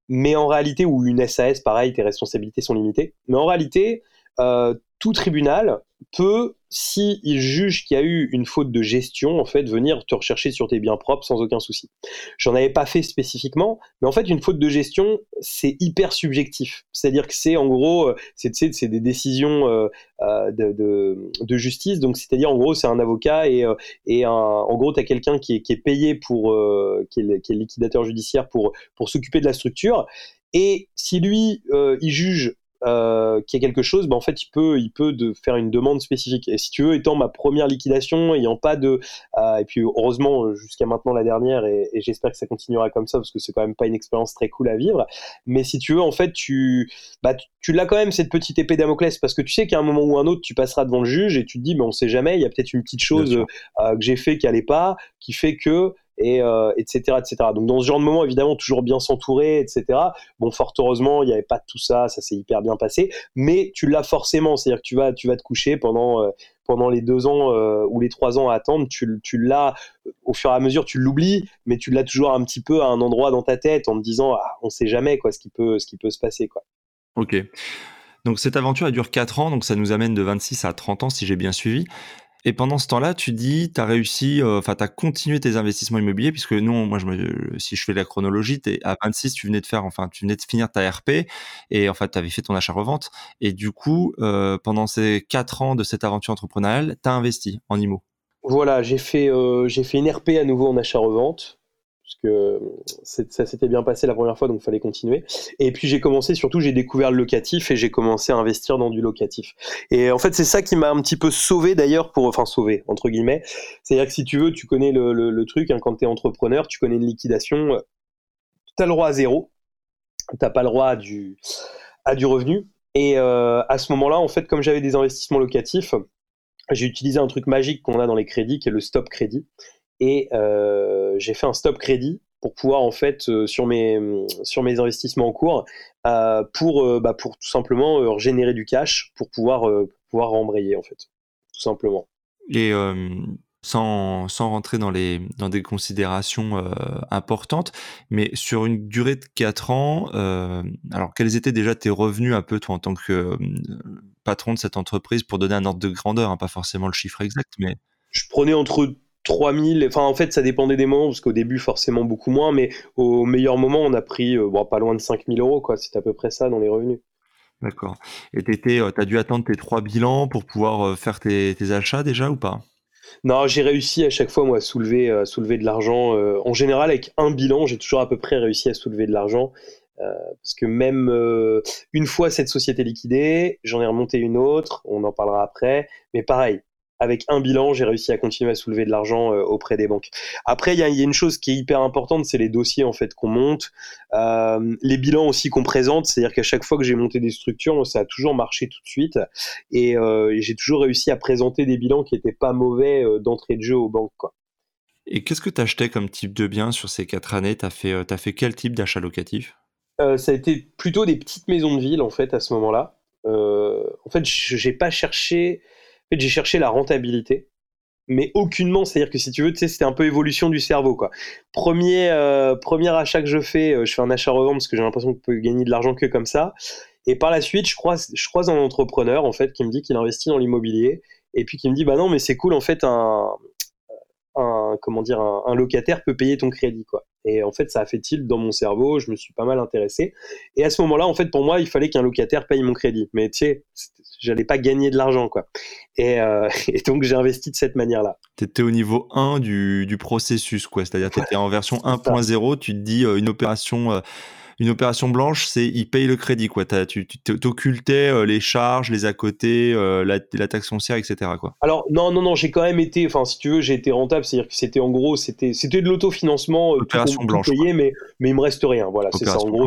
mais en réalité, ou une SAS, pareil, tes responsabilités sont limitées. Mais en réalité, euh, tout tribunal peut, s'il il juge qu'il y a eu une faute de gestion, en fait, venir te rechercher sur tes biens propres sans aucun souci. J'en avais pas fait spécifiquement, mais en fait, une faute de gestion, c'est hyper subjectif. C'est-à-dire que c'est en gros, euh, c'est des décisions euh, de, justice. Donc, c'est-à-dire en gros, c'est un avocat et, et en gros, tu as quelqu'un qui est, payé pour, qui est, qui, est, liquidateur judiciaire pour, pour s'occuper de la structure. Et si lui, il juge euh, qu'il y a quelque chose, ben en fait, il peut, il peut de faire une demande spécifique. Et si tu veux, étant ma première liquidation, ayant pas de, euh, et puis heureusement jusqu'à maintenant la dernière, et, j'espère que ça continuera comme ça parce que c'est quand même pas une expérience très cool à vivre. Mais si tu veux, en fait, tu, bah, tu, l'as quand même cette petite épée Damoclès parce que tu sais qu'à un moment ou un autre, tu passeras devant le juge et tu te dis, mais on sait jamais, il y a peut-être une petite chose euh, que j'ai fait qui allait pas, qui fait que et etc euh, etc donc dans ce genre de moment évidemment toujours bien s'entourer etc bon fort heureusement il n'y avait pas tout ça ça s'est hyper bien passé. Mais tu l'as forcément c'est à dire que tu vas tu vas te coucher pendant euh, pendant les deux ans euh, ou les trois ans à attendre tu, tu l'as au fur et à mesure tu l'oublies mais tu l'as toujours un petit peu à un endroit dans ta tête en te disant ah, on sait jamais quoi ce qui peut ce qui peut se passer quoi. Ok. Donc cette aventure elle dure 4 ans, donc ça nous amène de 26 à 30 ans si j'ai bien suivi. Et pendant ce temps-là, tu dis, tu as réussi, euh, enfin, tu as continué tes investissements immobiliers, puisque nous, moi, je si je fais la chronologie, à 26, tu venais de faire, enfin, tu venais de finir ta RP, et en fait, tu avais fait ton achat-revente. Et du coup, euh, pendant ces quatre ans de cette aventure entrepreneuriale, tu as investi en IMO. Voilà, j'ai fait, euh, j'ai fait une RP à nouveau en achat-revente que ça s'était bien passé la première fois, donc il fallait continuer. Et puis j'ai commencé, surtout j'ai découvert le locatif et j'ai commencé à investir dans du locatif. Et en fait c'est ça qui m'a un petit peu sauvé d'ailleurs, pour enfin sauvé entre guillemets. C'est-à-dire que si tu veux, tu connais le, truc, hein, quand tu es entrepreneur, tu connais une liquidation, tu as le droit à zéro, tu pas le droit à du, à du revenu. Et euh, à ce moment-là, en fait, comme j'avais des investissements locatifs, j'ai utilisé un truc magique qu'on a dans les crédits qui est le stop crédit et euh, j'ai fait un stop crédit pour pouvoir en fait euh, sur mes sur mes investissements en cours euh, pour bah, pour tout simplement générer du cash pour pouvoir pouvoir rembrayer en fait. Tout simplement. Et sans, sans, rentrer dans, les, dans des considérations importantes, mais sur une durée de 4 ans, alors quels étaient déjà tes revenus un peu toi en tant que patron de cette entreprise pour donner un ordre de grandeur, hein, pas forcément le chiffre exact, mais... Je prenais entre 3000, enfin en fait ça dépendait des moments, parce qu'au début forcément beaucoup moins, mais au meilleur moment on a pris euh, bon, pas loin de 5000 euros, quoi. c'est à peu près ça dans les revenus. D'accord. Et tu euh, as dû attendre tes trois bilans pour pouvoir euh, faire tes, achats déjà ou pas? Non, j'ai réussi à chaque fois moi à soulever, soulever de l'argent. en général avec un bilan, j'ai toujours à peu près réussi à soulever de l'argent. parce que même une fois cette société liquidée, j'en ai remonté une autre, on en parlera après, mais pareil, avec un bilan, j'ai réussi à continuer à soulever de l'argent euh, auprès des banques. Après, il y, a une chose qui est hyper importante, c'est les dossiers en fait qu'on monte, euh, les bilans aussi qu'on présente. C'est-à-dire qu'à chaque fois que j'ai monté des structures, ça a toujours marché tout de suite, et, euh, j'ai toujours réussi à présenter des bilans qui n'étaient pas mauvais d'entrée de jeu aux banques. Quoi. Et qu'est-ce que tu achetais comme type de bien sur ces quatre années? Tu as fait, as fait quel type d'achat locatif Ça a été plutôt des petites maisons de ville en fait à ce moment-là. en fait, j'ai pas cherché j'ai cherché la rentabilité, mais aucunement. C'est-à-dire que si tu veux, c'était un peu évolution du cerveau. Quoi. Premier, euh, premier achat que je fais, euh, je fais un achat-revente parce que j'ai l'impression que je peux gagner de l'argent que comme ça. Et par la suite, je croise, je croise un entrepreneur en fait qui me dit qu'il investit dans l'immobilier et puis qui me dit bah non mais c'est cool en fait un, un comment dire un, locataire peut payer ton crédit quoi. Et en fait, ça a fait tilt dans mon cerveau, je me suis pas mal intéressé. Et à ce moment-là, en fait, pour moi, il fallait qu'un locataire paye mon crédit. Mais tu sais, j'allais pas gagner de l'argent, quoi. Et, euh, donc, j'ai investi de cette manière-là. Tu étais au niveau 1 du, du processus, quoi. C'est-à-dire, tu étais en version 1.0, tu te dis euh, une opération. Euh, une opération blanche, c'est il paye le crédit, quoi. tu t'occultais les charges, les à côté, la, taxe foncière, etc. Quoi. Alors non, non, non, j'ai quand même été, enfin si tu veux, j'ai été rentable, c'est-à-dire que c'était en gros, c'était, c'était de l'autofinancement, opération blanche, payé, mais mais il me reste rien. Voilà, c'est ça. En gros,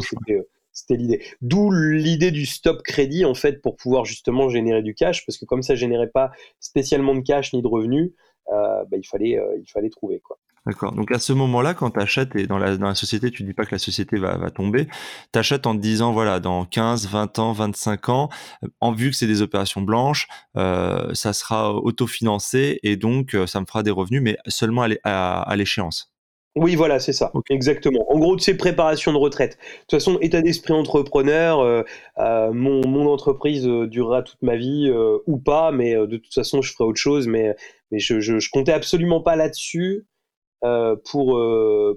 c'était l'idée. D'où l'idée du stop crédit en fait pour pouvoir justement générer du cash, parce que comme ça générait pas spécialement de cash ni de revenus, bah, il fallait il fallait trouver quoi. D'accord. Donc à ce moment-là, quand tu achètes et dans la, société, tu dis pas que la société va, tomber, tu achètes en te disant, voilà, dans 15, 20 ans, 25 ans, en vue que c'est des opérations blanches, euh, ça sera autofinancé et donc euh, ça me fera des revenus, mais seulement à l'échéance. Oui, voilà, c'est ça, exactement. En gros, c'est préparation de retraite. De toute façon, état d'esprit entrepreneur, euh, euh, mon, entreprise euh, durera toute ma vie ou pas, mais de toute façon, je ferai autre chose. Mais, mais je, je, comptais absolument pas là-dessus pour,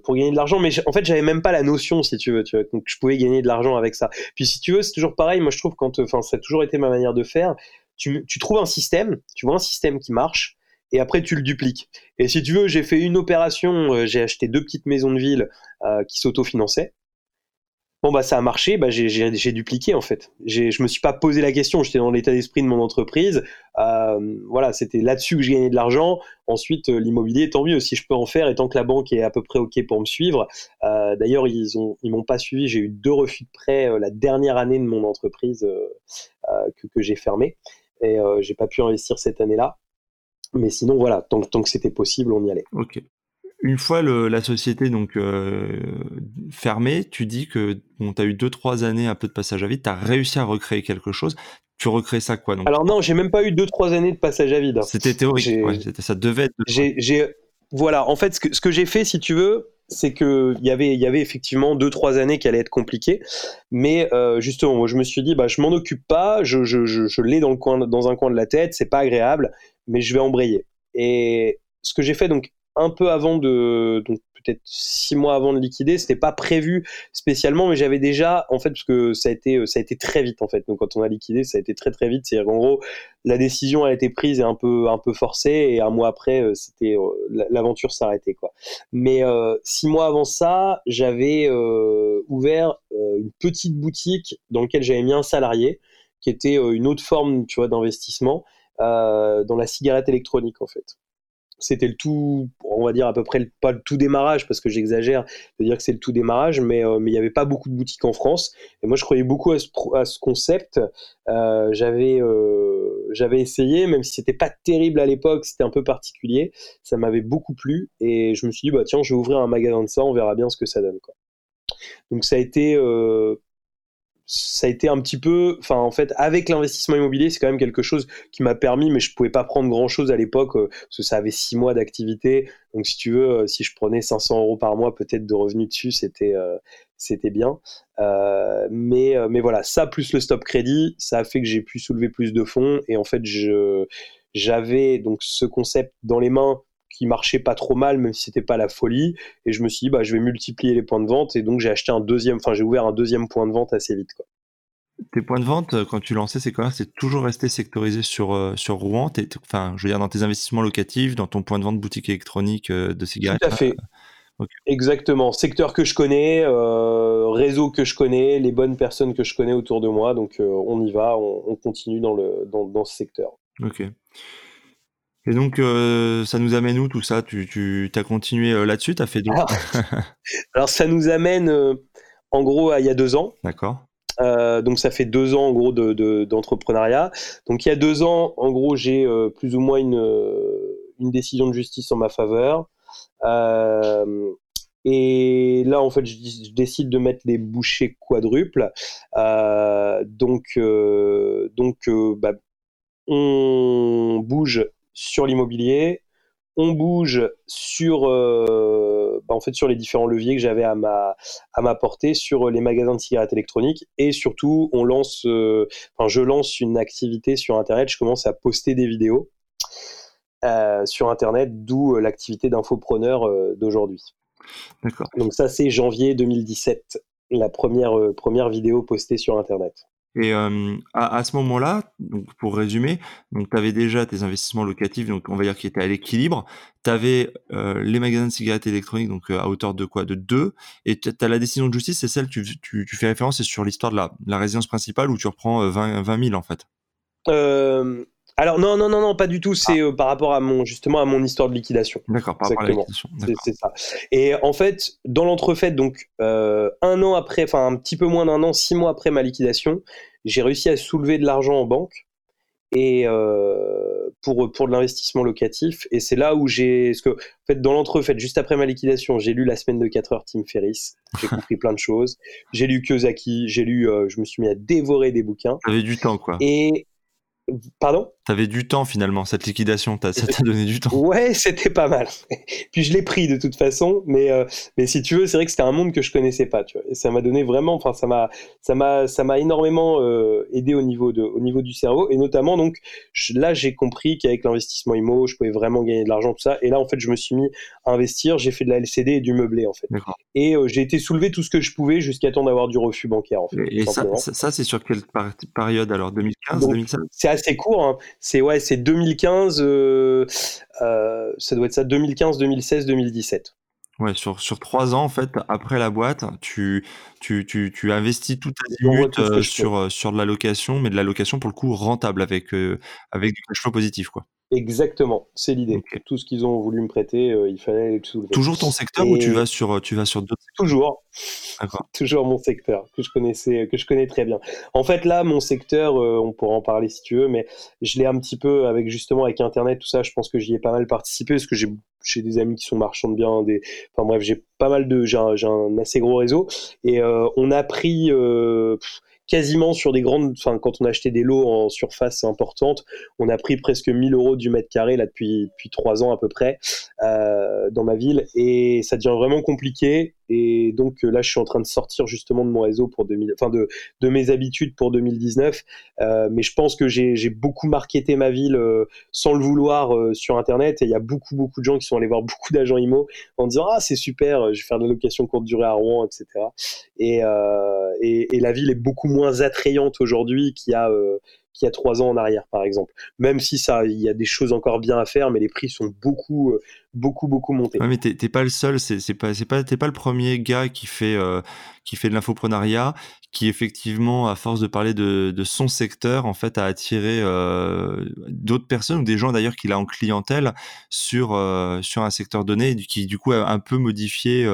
pour gagner de l'argent. Mais en fait, j'avais même pas la notion, si tu veux, tu vois, donc je pouvais gagner de l'argent avec ça. Puis si tu veux, c'est toujours pareil. Moi, je trouve quand, enfin, ça a toujours été ma manière de faire. Tu, tu trouves un système, tu vois un système qui marche et après tu le dupliques. Et si tu veux, j'ai fait une opération, euh, j'ai acheté deux petites maisons de ville euh, qui s'autofinançaient. Bon bah ça a marché, bah j'ai dupliqué en fait. Je me suis pas posé la question, j'étais dans l'état d'esprit de mon entreprise. Euh, voilà, c'était là-dessus que je gagnais de l'argent. Ensuite, l'immobilier, tant mieux si je peux en faire et tant que la banque est à peu près ok pour me suivre. D'ailleurs, ils ont ils m'ont pas suivi. J'ai eu deux refus de prêt la dernière année de mon entreprise que, que j'ai fermée et j'ai pas pu investir cette année-là. Mais sinon, voilà, tant, tant que c'était possible, on y allait. Ok. Une fois la société donc euh, fermée, tu dis que bon, tu as eu 2-3 années un peu de passage à vide, tu as réussi à recréer quelque chose. Tu recrées ça quoi donc? Alors non, j'ai même pas eu 2-3 années de passage à vide. C'était théorique, ça devait être. J'ai, voilà, en fait, ce que, ce que j'ai fait, si tu veux, c'est que y avait il y avait effectivement deux trois années qui allaient être compliquées mais euh, justement moi je me suis dit bah je m'en occupe pas je, je, je, je l'ai dans le coin dans un coin de la tête c'est pas agréable mais je vais embrayer et ce que j'ai fait donc un peu avant de donc peut-être six mois avant de liquider. C'était pas prévu spécialement, mais j'avais déjà, en fait, parce que ça a été, ça a été très vite, en fait. Donc, quand on a liquidé, ça a été très, très vite. C'est-à-dire qu'en gros, la décision a été prise et un peu, un peu forcée, et un mois après, euh, c'était, euh, l'aventure s'arrêtait, quoi. Mais euh, six mois avant ça, j'avais ouvert une petite boutique dans laquelle j'avais mis un salarié, qui était une autre forme, tu vois, d'investissement. Dans la cigarette électronique en fait c'était le tout, on va dire à peu près pas le tout démarrage parce que j'exagère de dire que c'est le tout démarrage, mais euh, mais il n'y avait pas beaucoup de boutiques en France. Et moi, je croyais beaucoup à ce, concept. Euh, j'avais euh, j'avais essayé, même si c'était pas terrible à l'époque, c'était un peu particulier. Ça m'avait beaucoup plu et je me suis dit bah tiens, je vais ouvrir un magasin de ça, on verra bien ce que ça donne. Donc ça a été ça a été un petit peu, enfin en fait, avec l'investissement immobilier, c'est quand même quelque chose qui m'a permis, mais je pouvais pas prendre grand chose à l'époque euh, parce que ça avait six mois d'activité. Donc si tu veux, euh, si je prenais 500 euros par mois peut-être de revenus dessus, c'était euh, c'était bien. mais mais voilà, ça plus le stop crédit, ça a fait que j'ai pu soulever plus de fonds et en fait j'avais donc ce concept dans les mains qui marchait pas trop mal, même si c'était pas la folie. Et je me suis dit, bah, je vais multiplier les points de vente. Et donc, j'ai acheté un deuxième, enfin, j'ai ouvert un deuxième point de vente assez vite, quoi. Tes points de vente, euh, quand tu lançais ces commerces, c'est toujours resté sectorisé sur, euh, sur Rouen. Enfin, je veux dire, dans tes investissements locatifs, dans ton point de vente boutique électronique euh, de cigarettes. Tout à fait. Exactement. Secteur que je connais, réseau que je connais, les bonnes personnes que je connais autour de moi. Donc, on y va, on, continue dans, le, dans, dans ce secteur. Ok. Et donc, euh, ça nous amène où tout ça? Tu, tu as continué euh, là-dessus? Tu as fait alors, alors, ça nous amène euh, en gros à il y a deux ans. D'accord. donc, ça fait deux ans en gros d'entrepreneuriat. De, donc, il y a deux ans, en gros, j'ai plus ou moins une, une décision de justice en ma faveur. et là, en fait, je, décide de mettre les bouchées quadruples. donc, donc bah, on bouge sur l'immobilier, on bouge sur, euh, bah, en fait, sur les différents leviers que j'avais à ma, à ma portée, sur les magasins de cigarettes électroniques, et surtout, on lance, euh, je lance une activité sur Internet, je commence à poster des vidéos euh, sur Internet, d'où l'activité d'infopreneur d'aujourd'hui. D'accord. Donc ça, c'est janvier 2017, la première, première vidéo postée sur Internet. Et à, ce moment-là, donc pour résumer, tu avais déjà tes investissements locatifs, donc on va dire qu'ils étaient à l'équilibre. Tu avais les magasins de cigarettes électroniques, donc à hauteur de quoi? De 2. Et tu as la décision de justice, c'est celle, tu, tu, tu, fais référence, c'est sur l'histoire de la, la, résidence principale où tu reprends 20, 20 000 en fait. Alors non, non, non, non, pas du tout. C'est ah. par rapport à mon justement à mon histoire de liquidation. D'accord, par rapport à la liquidation. C'est ça. Et en fait, dans l'entrefaite, donc un an après, enfin un petit peu moins d'un an, six mois après ma liquidation, j'ai réussi à soulever de l'argent en banque et euh, pour pour de l'investissement locatif et c'est là où j'ai ce que en fait dans l'entrefait juste après ma liquidation j'ai lu la semaine de 4 heures Tim Ferriss j'ai compris plein de choses j'ai lu Kiyosaki j'ai lu euh, je me suis mis à dévorer des bouquins avait du temps quoi et Pardon? T'avais du temps finalement, cette liquidation, ça t'a donné du temps. Ouais, c'était pas mal. Puis je l'ai pris de toute façon, mais, euh, mais si tu veux, c'est vrai que c'était un monde que je connaissais pas, tu vois. Et ça m'a donné vraiment, enfin, ça m'a, ça m'a, ça m'a énormément euh, aidé au niveau, de, au niveau du cerveau. Et notamment, donc, là, j'ai compris qu'avec l'investissement IMO, je pouvais vraiment gagner de l'argent, tout ça. Et là, en fait, je me suis mis à investir, j'ai fait de la LCD et du meublé, en fait. Et euh, j'ai été soulevé tout ce que je pouvais jusqu'à temps d'avoir du refus bancaire, en fait. Et ça, ça, c'est sur quelle période alors? 2015, 2016 C'est assez court, hein. C'est ouais, c'est 2015, euh, euh, ça doit être ça, 2015, 2016, 2017. Ouais, sur, sur trois ans, en fait, après la boîte, tu, tu, tu, tu investis tout ta minute euh, sur, sur de la location, mais de la location pour le coup rentable avec, avec du cash flow positif. Quoi. Exactement, c'est l'idée. Tout ce qu'ils ont voulu me prêter, euh, il fallait les soulever. Toujours ton secteur ou tu vas sur tu vas sur d'autres Toujours. Toujours mon secteur que je connaissais que je connais très bien. En fait là, mon secteur, euh, on pourra en parler si tu veux, mais je l'ai un petit peu avec justement avec internet tout ça. Je pense que j'y ai pas mal participé parce que j'ai j'ai des amis qui sont marchands de biens, des, enfin bref, j'ai pas mal de, j'ai un, un, assez gros réseau et euh, on a pris quasiment sur des grandes, enfin quand on a acheté des lots en surface importante, on a pris presque 1000 euros du mètre carré là depuis depuis trois ans à peu près euh, dans ma ville. Et ça devient vraiment compliqué et donc euh, là, je suis en train de sortir justement de mon réseau pour 2000, enfin de, de mes habitudes pour 2019. Euh, mais je pense que j'ai beaucoup marketé ma ville euh, sans le vouloir sur Internet. Et il y a beaucoup, beaucoup de gens qui sont allés voir beaucoup d'agents IMO en disant Ah, c'est super, je vais faire de la location courte durée à Rouen, etc. Et, et, et, la ville est beaucoup moins attrayante aujourd'hui qu'il y a qu'il y a trois ans en arrière, par exemple. Même si ça, il y a des choses encore bien à faire, mais les prix sont beaucoup, euh, beaucoup, beaucoup montés. Ouais, mais t'es pas le seul, c'est pas, pas, t'es pas le premier gars qui fait, euh, qui fait de l'infoprenariat, qui effectivement, à force de parler de, de son secteur, en fait, a attiré euh, d'autres personnes ou des gens d'ailleurs qu'il a en clientèle sur sur un secteur donné, qui du coup a un peu modifié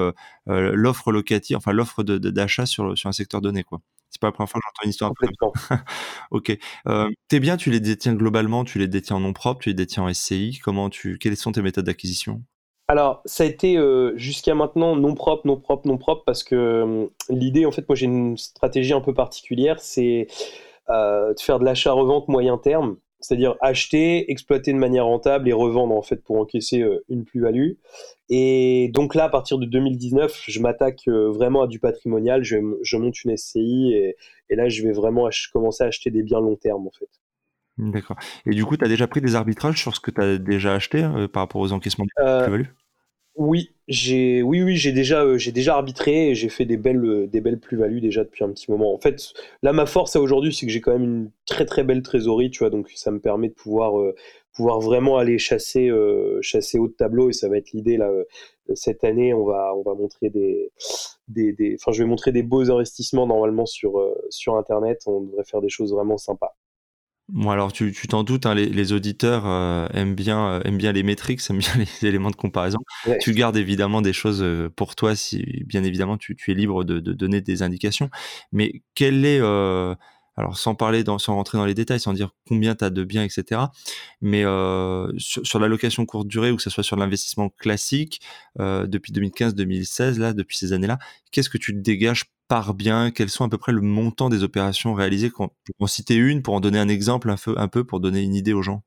l'offre locative, enfin l'offre d'achat sur sur un secteur donné, quoi. C'est pas la première fois que j'entends une histoire un peu ok. Euh, tes biens, tu les détiens globalement, tu les détiens en nom propre, tu les détiens en SCI. Comment tu, quelles sont tes méthodes d'acquisition? Alors, ça a été euh, jusqu'à maintenant non propre, non propre, non propre, parce que euh, l'idée, en fait, moi j'ai une stratégie un peu particulière, c'est de faire de l'achat-revente moyen terme c'est-à-dire acheter, exploiter de manière rentable et revendre en fait pour encaisser euh, une plus-value. Et donc là, à partir de 2019, je m'attaque euh, vraiment à du patrimonial, je, monte une SCI et, là, je vais vraiment commencer à acheter des biens long terme en fait. D'accord. Et du coup, tu as déjà pris des arbitrages sur ce que tu as déjà acheté euh, par rapport aux encaissements de plus-value? Oui, j'ai oui oui j'ai déjà euh, j'ai déjà arbitré et j'ai fait des belles euh, des belles plus-values déjà depuis un petit moment. En fait, là ma force aujourd'hui c'est que j'ai quand même une très très belle trésorerie, tu vois, donc ça me permet de pouvoir euh, pouvoir vraiment aller chasser chasser haut de tableau et ça va être l'idée là cette année, on va on va montrer des des enfin je vais montrer des beaux investissements normalement sur sur internet, on devrait faire des choses vraiment sympas. Bon, alors tu t'en doutes, hein, les, auditeurs euh, aiment, bien, euh, aiment bien les métriques, aiment bien les éléments de comparaison. Tu gardes évidemment des choses euh, pour toi, si bien évidemment tu, es libre de, donner des indications. Mais quel est, alors sans parler, sans rentrer dans les détails, sans dire combien tu as de biens, etc. Mais sur, sur, la location courte durée, ou que ce soit sur l'investissement classique, depuis 2015-2016, là, depuis ces années-là, qu'est-ce que tu dégages par bien? Quels sont à peu près le montant des opérations réalisées? Pour en citer une, pour en donner un exemple un peu, pour donner une idée aux gens.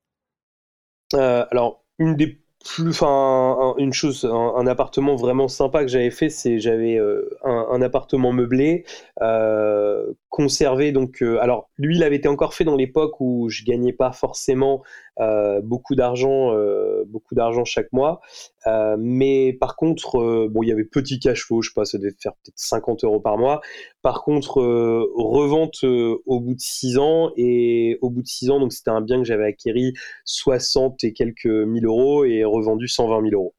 Euh, alors, une des plus, enfin, une chose, un, appartement vraiment sympa que j'avais fait, c'est j'avais euh, un, appartement meublé, euh, conservé. Donc, alors lui, il avait été encore fait dans l'époque où je gagnais pas forcément euh, beaucoup d'argent, euh, beaucoup d'argent chaque mois. Euh, mais par contre, bon, il y avait petit cash flow, je sais pas, ça devait faire peut-être 50 euros par mois. Par contre, revente au bout de 6 ans et au bout de 6 ans, donc c'était un bien que j'avais acquéri 60 et quelques mille euros et revendu 120 000 euros.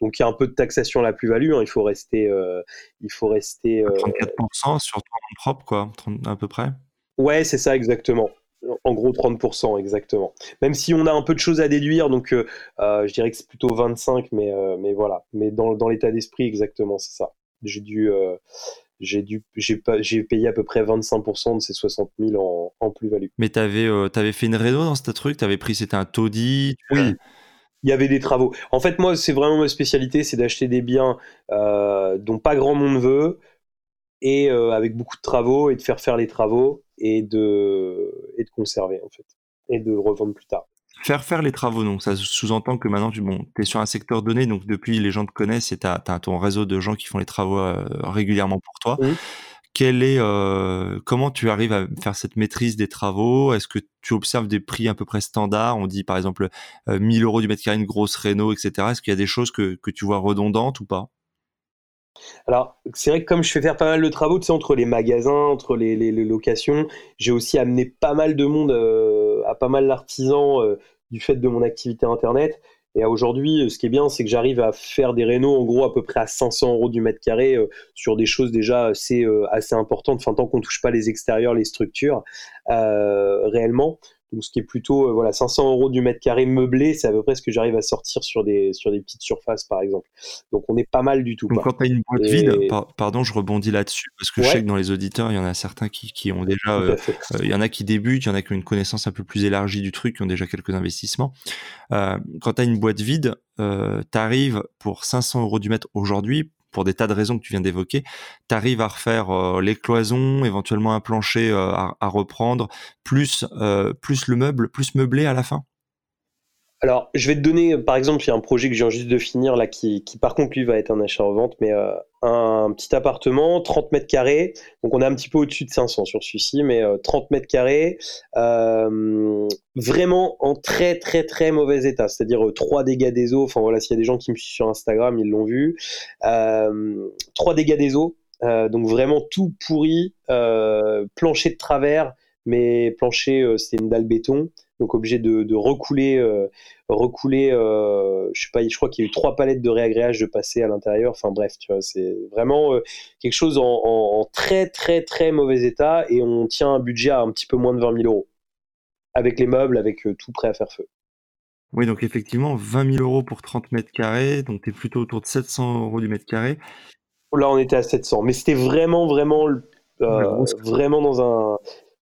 Donc il y a un peu de taxation à la plus-value. Hein. il faut rester, il faut rester. 34% sur ton propre, quoi, à peu près. Ouais, c'est ça exactement. En gros, 30%, exactement. Même si on a un peu de choses à déduire, donc euh, euh, je dirais que c'est plutôt 25, mais, euh, mais voilà. Mais dans, dans l'état d'esprit, exactement, c'est ça. J'ai dû, j'ai dû, j'ai payé à peu près 25% de ces 60 000 en, plus-value. Mais tu avais, avais, fait une réno dans ce truc? Tu avais pris, c'était un taudis Oui. Il y avait des travaux. En fait, moi, c'est vraiment ma spécialité, c'est d'acheter des biens dont pas grand monde veut, et avec beaucoup de travaux, et de faire faire les travaux et de, et de conserver en fait. et de revendre plus tard. Faire faire les travaux, donc ça sous-entend que maintenant tu bon, es sur un secteur donné, donc depuis les gens te connaissent et tu as, ton réseau de gens qui font les travaux euh, régulièrement pour toi. Quel est, euh, comment tu arrives à faire cette maîtrise des travaux? Est-ce que tu observes des prix à peu près standards? On dit par exemple 1000 euros du mètre carré, une grosse réno, etc. Est-ce qu'il y a des choses que, que tu vois redondantes ou pas? Alors, c'est vrai que comme je fais faire pas mal de travaux, tu sais, entre les magasins, entre les, locations, j'ai aussi amené pas mal de monde euh, à pas mal d'artisans euh, du fait de mon activité internet. Et aujourd'hui, ce qui est bien, c'est que j'arrive à faire des rénaux en gros à peu près à 500 euros du mètre carré euh, sur des choses déjà assez, assez importantes, enfin tant qu'on touche pas les extérieurs, les structures réellement donc ce qui est plutôt euh, voilà 500 euros du mètre carré meublé, c'est à peu près ce que j'arrive à sortir sur des sur des petites surfaces par exemple. Donc on est pas mal du tout. Donc quand tu as une boîte vide, pardon, je rebondis là-dessus parce que je sais que dans les auditeurs, il y en a certains qui, qui ont déjà, euh, euh, il y en a qui débutent, il y en a qui ont une connaissance un peu plus élargie du truc, qui ont déjà quelques investissements. quand tu as une boîte vide, tu arrives pour 500 euros du mètre aujourd'hui pour des tas de raisons que tu viens d'évoquer, tu à refaire euh, les cloisons, éventuellement un plancher euh, à, reprendre, plus, euh, plus le meuble, plus meublé à la fin? Alors, je vais te donner, par exemple, il y a un projet que je viens juste de finir là, qui, par contre, lui, va être un achat-revente, mais euh, un petit appartement, 30 mètres carrés. Donc, on est un petit peu au-dessus de 500 sur celui-ci, mais 30 euh, mètres carrés, euh, vraiment en très, très, très mauvais état. C'est-à-dire 3 dégâts des eaux. Enfin, voilà, s'il y a des gens qui me suivent sur Instagram, ils l'ont vu. 3 dégâts des eaux. donc, vraiment tout pourri. plancher de travers, mais plancher, c'était une dalle béton donc obligé de, recouler, euh, recouler. Euh, je sais pas, je crois qu'il y a eu trois palettes de réagréage de passer à l'intérieur. Enfin bref, tu vois, c'est vraiment euh, quelque chose en, très très très mauvais état et on tient un budget à un petit peu moins de 20 000 euros avec les meubles, avec tout prêt à faire feu. Oui, donc effectivement, 20 000 euros pour 30 mètres carrés, donc tu es plutôt autour de 700 euros du mètre carré. Là, on était à 700, mais c'était vraiment, vraiment, vraiment dans un,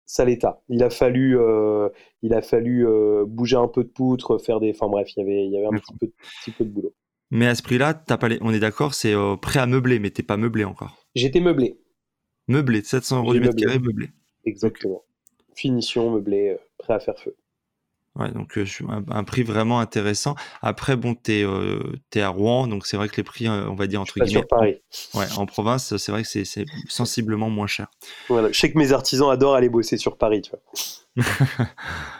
sale état. Il a fallu, euh, il a fallu euh, bouger un peu de poutre, faire des. Enfin bref, il y avait, il y avait un petit peu, petit peu, de boulot. Mais à ce prix-là, pas on est d'accord, c'est euh, prêt à meubler, mais t'es pas meublé encore. J'étais meublé. Meublé, 700 euros du mètre carré meublé. Exactement. Finition, meublé, prêt à faire feu. Ouais, donc un, un, prix vraiment intéressant. Après, bon, tu es, euh, à Rouen, donc c'est vrai que les prix, on va dire entre guillemets. Sur Paris. Ouais, en province, c'est vrai que c'est sensiblement moins cher. Voilà, je sais que mes artisans adorent aller bosser sur Paris, tu vois.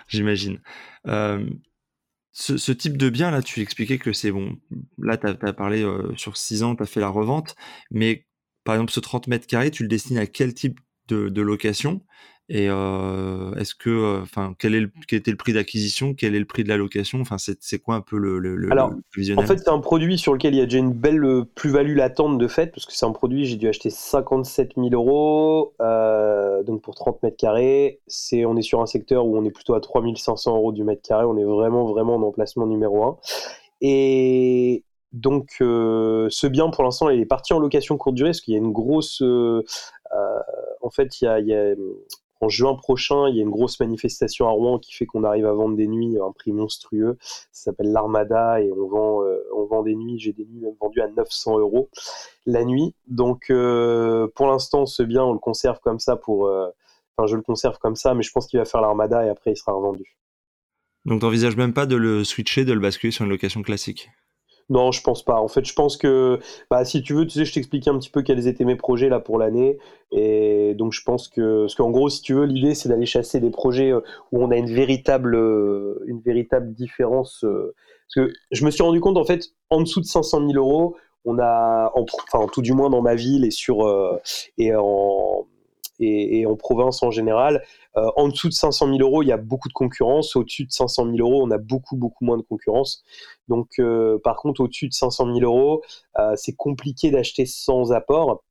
J'imagine. Ce, ce, type de bien, là, tu expliquais que c'est bon. Là, tu as, parlé sur 6 ans, tu as fait la revente, mais par exemple, ce 30 mètres carrés, tu le destines à quel type de, de location? Et euh, est-ce que, euh, enfin, quel, est le, quel était le prix d'acquisition, quel est le prix de la location Enfin, c'est quoi un peu le, le, Alors, en fait, c'est un produit sur lequel il y a déjà une belle euh, plus-value latente de fait, parce que c'est un produit, j'ai dû acheter 57 000 euros, euh, donc pour 30 mètres carrés. C'est, on est sur un secteur où on est plutôt à 3500 euros du mètre carré. On est vraiment, vraiment en emplacement numéro 1. Et, donc, ce bien, pour l'instant, il est parti en location courte durée parce qu'il y a une grosse. en fait, il y a, il y a en juin prochain, il y a une grosse manifestation à Rouen qui fait qu'on arrive à vendre des nuits à un prix monstrueux. Ça s'appelle l'Armada et on vend, euh, des nuits. J'ai des nuits même vendues à 900 euros la nuit. Donc euh, pour l'instant, ce bien, on le conserve comme ça pour. Euh, enfin, je le conserve comme ça, mais je pense qu'il va faire l'Armada et après il sera revendu. Donc t'envisages même pas de le switcher, de le basculer sur une location classique? Non, je pense pas. En fait, je pense que, bah, si tu veux, tu sais, je t'expliquais un petit peu quels étaient mes projets là pour l'année. Et donc, je pense que, parce qu'en gros, si tu veux, l'idée, c'est d'aller chasser des projets euh, où on a une véritable, euh, une véritable différence. Euh, parce que je me suis rendu compte, en fait, en dessous de 500 000 euros, on a, enfin, tout du moins dans ma ville et sur, et en, et, en province en général. Euh, en dessous de 500 000 euros, il y a beaucoup de concurrence. Au-dessus de 500 000 euros, on a beaucoup, beaucoup moins de concurrence. Donc, euh, par contre, au-dessus de 500 000 euros, euh, c'est compliqué d'acheter sans apport.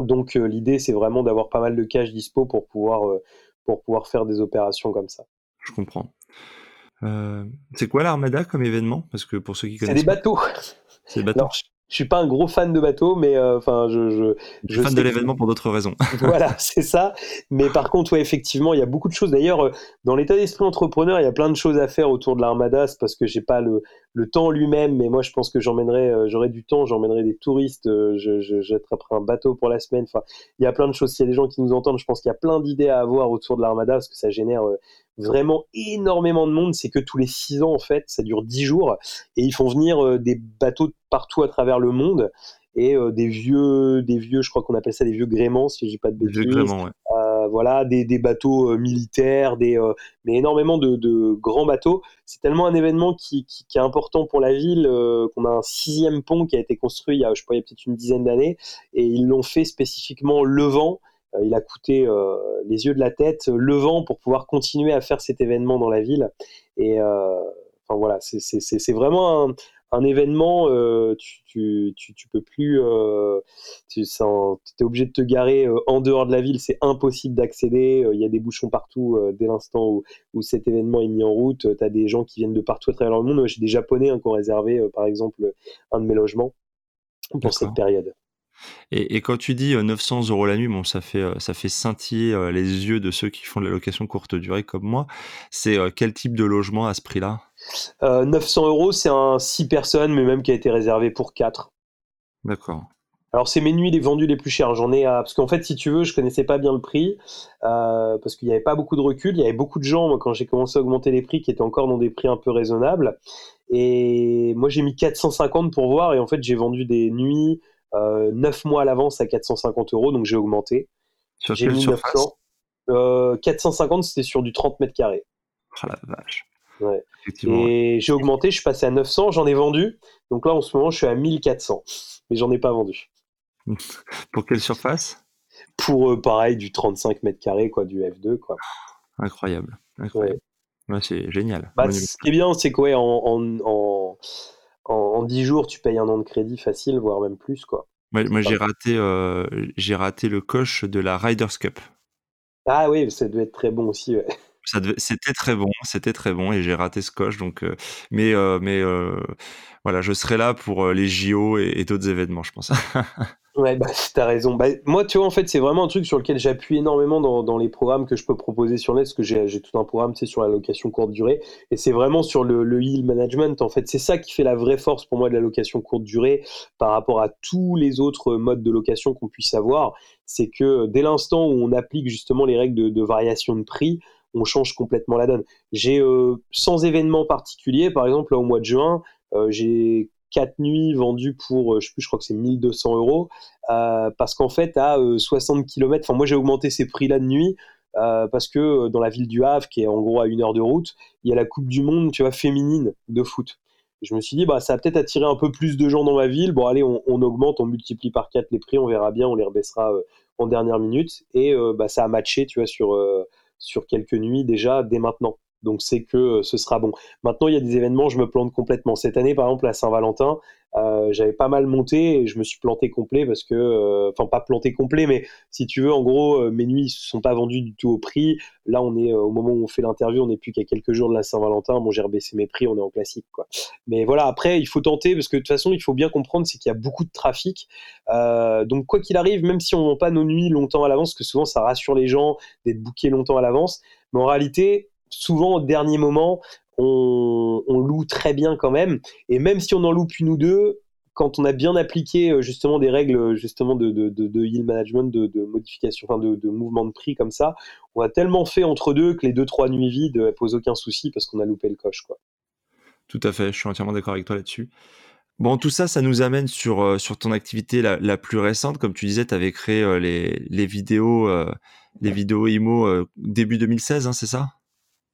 Donc, l'idée, c'est vraiment d'avoir pas mal de cash dispo pour pouvoir, pour pouvoir faire des opérations comme ça. Je comprends. c'est quoi l'Armada comme événement? Parce que pour ceux qui connaissent. C'est des bateaux. C'est des bateaux je suis pas un gros fan de bateaux, mais euh, enfin, je, je, je, fan de l'événement pour d'autres raisons. voilà, c'est ça. Mais par contre, ouais, effectivement, il y a beaucoup de choses. D'ailleurs, euh, dans l'état d'esprit entrepreneur, il y a plein de choses à faire autour de l'Armada, parce que j'ai pas le, le temps lui-même, mais moi, je pense que j'emmènerai, euh, j'aurai du temps, j'emmènerai des touristes, je, je, j'attraperai un bateau pour la semaine. Enfin, il y a plein de choses. S'il y a des gens qui nous entendent, je pense qu'il y a plein d'idées à avoir autour de l'Armada, parce que ça génère vraiment énormément de monde. C'est que tous les 6 ans, en fait, ça dure 10 jours. Et ils font venir des bateaux partout à travers le monde et des vieux, des vieux, je crois qu'on appelle ça des vieux gréments, si je dis pas de bêtises. Vieux gréments, ouais. Euh, voilà, des, bateaux euh, militaires, des, euh, mais énormément de, grands bateaux. C'est tellement un événement qui, est important pour la ville qu'on a un sixième pont qui a été construit il y a, je il peut-être une dizaine d'années, et ils l'ont fait spécifiquement levant. Il a coûté les yeux de la tête, levant pour pouvoir continuer à faire cet événement dans la ville. Et enfin voilà, c'est vraiment un, un événement, euh, tu, tu, tu, peux plus. Euh, tu es obligé de te garer euh, en dehors de la ville, c'est impossible d'accéder. Il y a des bouchons partout dès l'instant où, où, cet événement est mis en route. Tu as des gens qui viennent de partout à travers le monde. J'ai des Japonais hein, qui ont réservé, par exemple, un de mes logements pour cette période. Et, et, quand tu dis 900 euros la nuit, bon, ça fait ça fait scintiller les yeux de ceux qui font de la location courte durée comme moi. C'est quel type de logement à ce prix-là? 900 euh, euros, c'est un 6 personnes, mais même qui a été réservé pour 4. D'accord. Alors c'est mes nuits les vendus les plus chers. J'en ai à... parce qu'en fait si tu veux je connaissais pas bien le prix euh, parce qu'il n'y avait pas beaucoup de recul. Il y avait beaucoup de gens moi, quand j'ai commencé à augmenter les prix qui étaient encore dans des prix un peu raisonnables. Et moi j'ai mis 450 pour voir et en fait j'ai vendu des nuits euh, 9 mois à l'avance à 450 euros donc j'ai augmenté. J'ai mis 900. Euh, 450 c'était sur du 30 mètres carrés. Oh la vache. Et j'ai augmenté, je suis passé à 900, j'en ai vendu. Donc là, en ce moment, je suis à 1400. Mais j'en ai pas vendu. Pour quelle surface? Pour euh, pareil, du 35 mètres carrés, quoi, du F2. Quoi. Incroyable. c'est génial. Bah, ce qui est bien, c'est quoi en, en, en, 10 jours, tu payes un an de crédit facile, voire même plus. Quoi. moi, j'ai raté, euh, j'ai raté le coche de la Riders Cup. Ah oui, ça devait être très bon aussi. c'était très bon, c'était très bon et j'ai raté ce coche donc euh, mais euh, mais voilà, je serai là pour les JO et, d'autres événements, je pense. ouais, bah t'as raison. Bah, moi, tu vois, en fait, c'est vraiment un truc sur lequel j'appuie énormément dans, les programmes que je peux proposer sur net, parce que j'ai tout un programme, c'est sur la location courte durée, et c'est vraiment sur le, le yield management. En fait, c'est ça qui fait la vraie force pour moi de la location courte durée par rapport à tous les autres modes de location qu'on puisse avoir. C'est que dès l'instant où on applique justement les règles de, de variation de prix, on change complètement la donne. J'ai euh, sans événement particulier, par exemple là, au mois de juin, euh, j'ai quatre nuits vendues pour, euh, je sais plus, je crois que c'est 1200 euros, parce qu'en fait à 60 km, enfin moi j'ai augmenté ces prix-là de nuit. parce que dans la ville du Havre, qui est en gros à une heure de route, il y a la Coupe du Monde, tu vois, féminine de foot. je me suis dit, bah, ça va peut-être attirer un peu plus de gens dans ma ville. Bon, allez, on, augmente, on multiplie par 4 les prix, on verra bien, on les rebaissera en dernière minute. Et bah, ça a matché, tu vois, sur, sur quelques nuits déjà dès maintenant. Donc c'est que euh, ce sera bon. Maintenant, il y a des événements, je me plante complètement. Cette année, par exemple, à Saint-Valentin, euh, j'avais pas mal monté et je me suis planté complet parce que, euh, enfin pas planté complet, mais si tu veux, en gros, mes nuits ne sont pas vendues du tout au prix. Là, on est au moment où on fait l'interview, on n'est plus qu'à quelques jours de la Saint-Valentin. Bon, j'ai rebaissé mes prix, on est en classique, quoi. Mais voilà, après, il faut tenter parce que de toute façon, il faut bien comprendre, c'est qu'il y a beaucoup de trafic. donc quoi qu'il arrive, même si on vend pas nos nuits longtemps à l'avance, que souvent ça rassure les gens d'être bookés longtemps à l'avance, mais en réalité, souvent au dernier moment, on, loue très bien quand même. Et même si on en loupe une ou deux, quand on a bien appliqué euh, justement des règles justement de, yield management, de, modification, enfin de, mouvement de prix comme ça, on a tellement fait entre deux que les deux trois nuits vides ne posent aucun souci parce qu'on a loupé le coche quoi. Tout à fait, je suis entièrement d'accord avec toi là-dessus. Bon, tout ça, ça nous amène sur, euh, ton activité la, plus récente. Comme tu disais, tu avais créé euh, les, les, vidéos, les vidéos IMO début 2016, hein, c'est ça?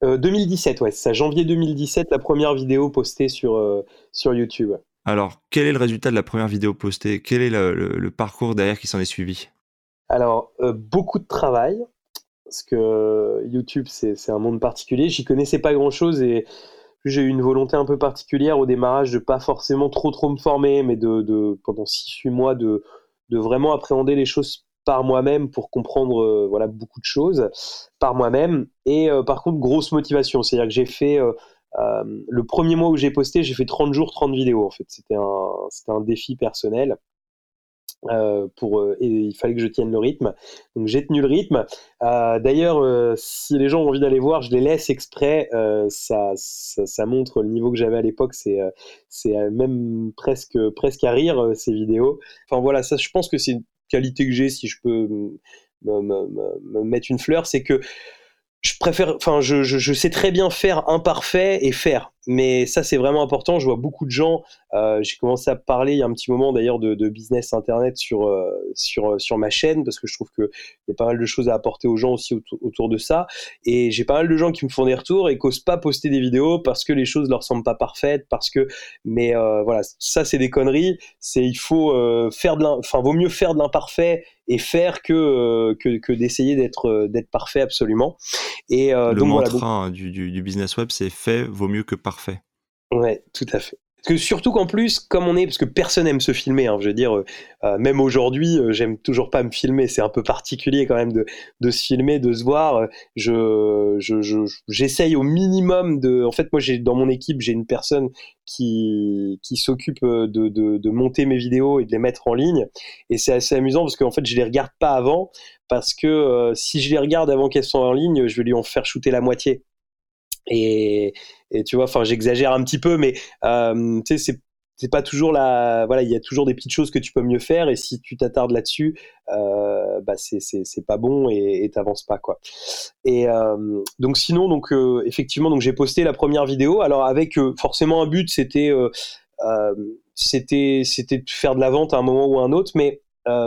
2017, euh, ouais, c'est ça, janvier 2017, la première vidéo postée sur, euh, sur YouTube. Alors, quel est le résultat de la première vidéo postée? Quel est le, parcours derrière qui s'en est suivi? Alors, euh, beaucoup de travail, parce que YouTube, c'est un monde particulier. J'y connaissais pas grand-chose et j'ai eu une volonté un peu particulière au démarrage de pas forcément trop trop me former, mais de, de pendant 6-8 mois de, de vraiment appréhender les choses par moi-même pour comprendre euh, voilà beaucoup de choses par moi-même. Et euh, par contre grosse motivation. C'est-à-dire que j'ai fait euh, le premier mois où j'ai posté j'ai fait 30 jours 30 vidéos en fait. C'était un c'était un défi personnel pour et il fallait que je tienne le rythme. Donc j'ai tenu le rythme. D'ailleurs si les gens ont envie d'aller voir je les laisse exprès. Ça, ça, ça, montre le niveau que j'avais à l'époque. C'est c'est même presque presque à rire ces vidéos. Enfin voilà ça je pense que c'est qualité que j'ai, si je peux me, mettre une fleur, c'est que je préfère, enfin, je, je, sais très bien faire imparfait et faire. Mais ça, c'est vraiment important. Je vois beaucoup de gens. Euh, j'ai commencé à parler il y a un petit moment d'ailleurs de, business internet sur, euh, sur, euh, sur ma chaîne parce que je trouve qu'il y a pas mal de choses à apporter aux gens aussi autour, de ça. Et j'ai pas mal de gens qui me font des retours et qui n'osent pas poster des vidéos parce que les choses leur semblent pas parfaites. Parce que, mais voilà, ça, c'est des conneries. C'est il faut faire faire de l'imparfait et faire que, que, que d'essayer d'être, d'être parfait absolument. Et, euh, le mantra hein, du, du, business web, c'est fait vaut mieux que parfait. Ouais, tout à fait. Que surtout qu'en plus, comme on est, parce que personne n'aime se filmer, hein, je veux dire, euh, euh, même aujourd'hui, j'aime toujours pas me filmer, c'est un peu particulier quand même de, se filmer, de se voir. Je, j'essaye je, au minimum de. En fait, moi, j'ai dans mon équipe, j'ai une personne qui, qui s'occupe de, monter mes vidéos et de les mettre en ligne. Et c'est assez amusant parce qu'en fait, je les regarde pas avant parce que euh, si je les regarde avant qu'elles soient en ligne, je vais lui en faire shooter la moitié. Et, tu vois, enfin, j'exagère un petit peu, mais euh, tu sais, c'est pas toujours la voilà il y a toujours des petites choses que tu peux mieux faire. Et si tu t'attardes là-dessus euh, bah c'est pas bon et t'avances pas quoi. Et euh, donc sinon donc euh, effectivement donc j'ai posté la première vidéo. Alors avec forcément un but c'était c'était c'était de faire de la vente à un moment ou à un autre. Mais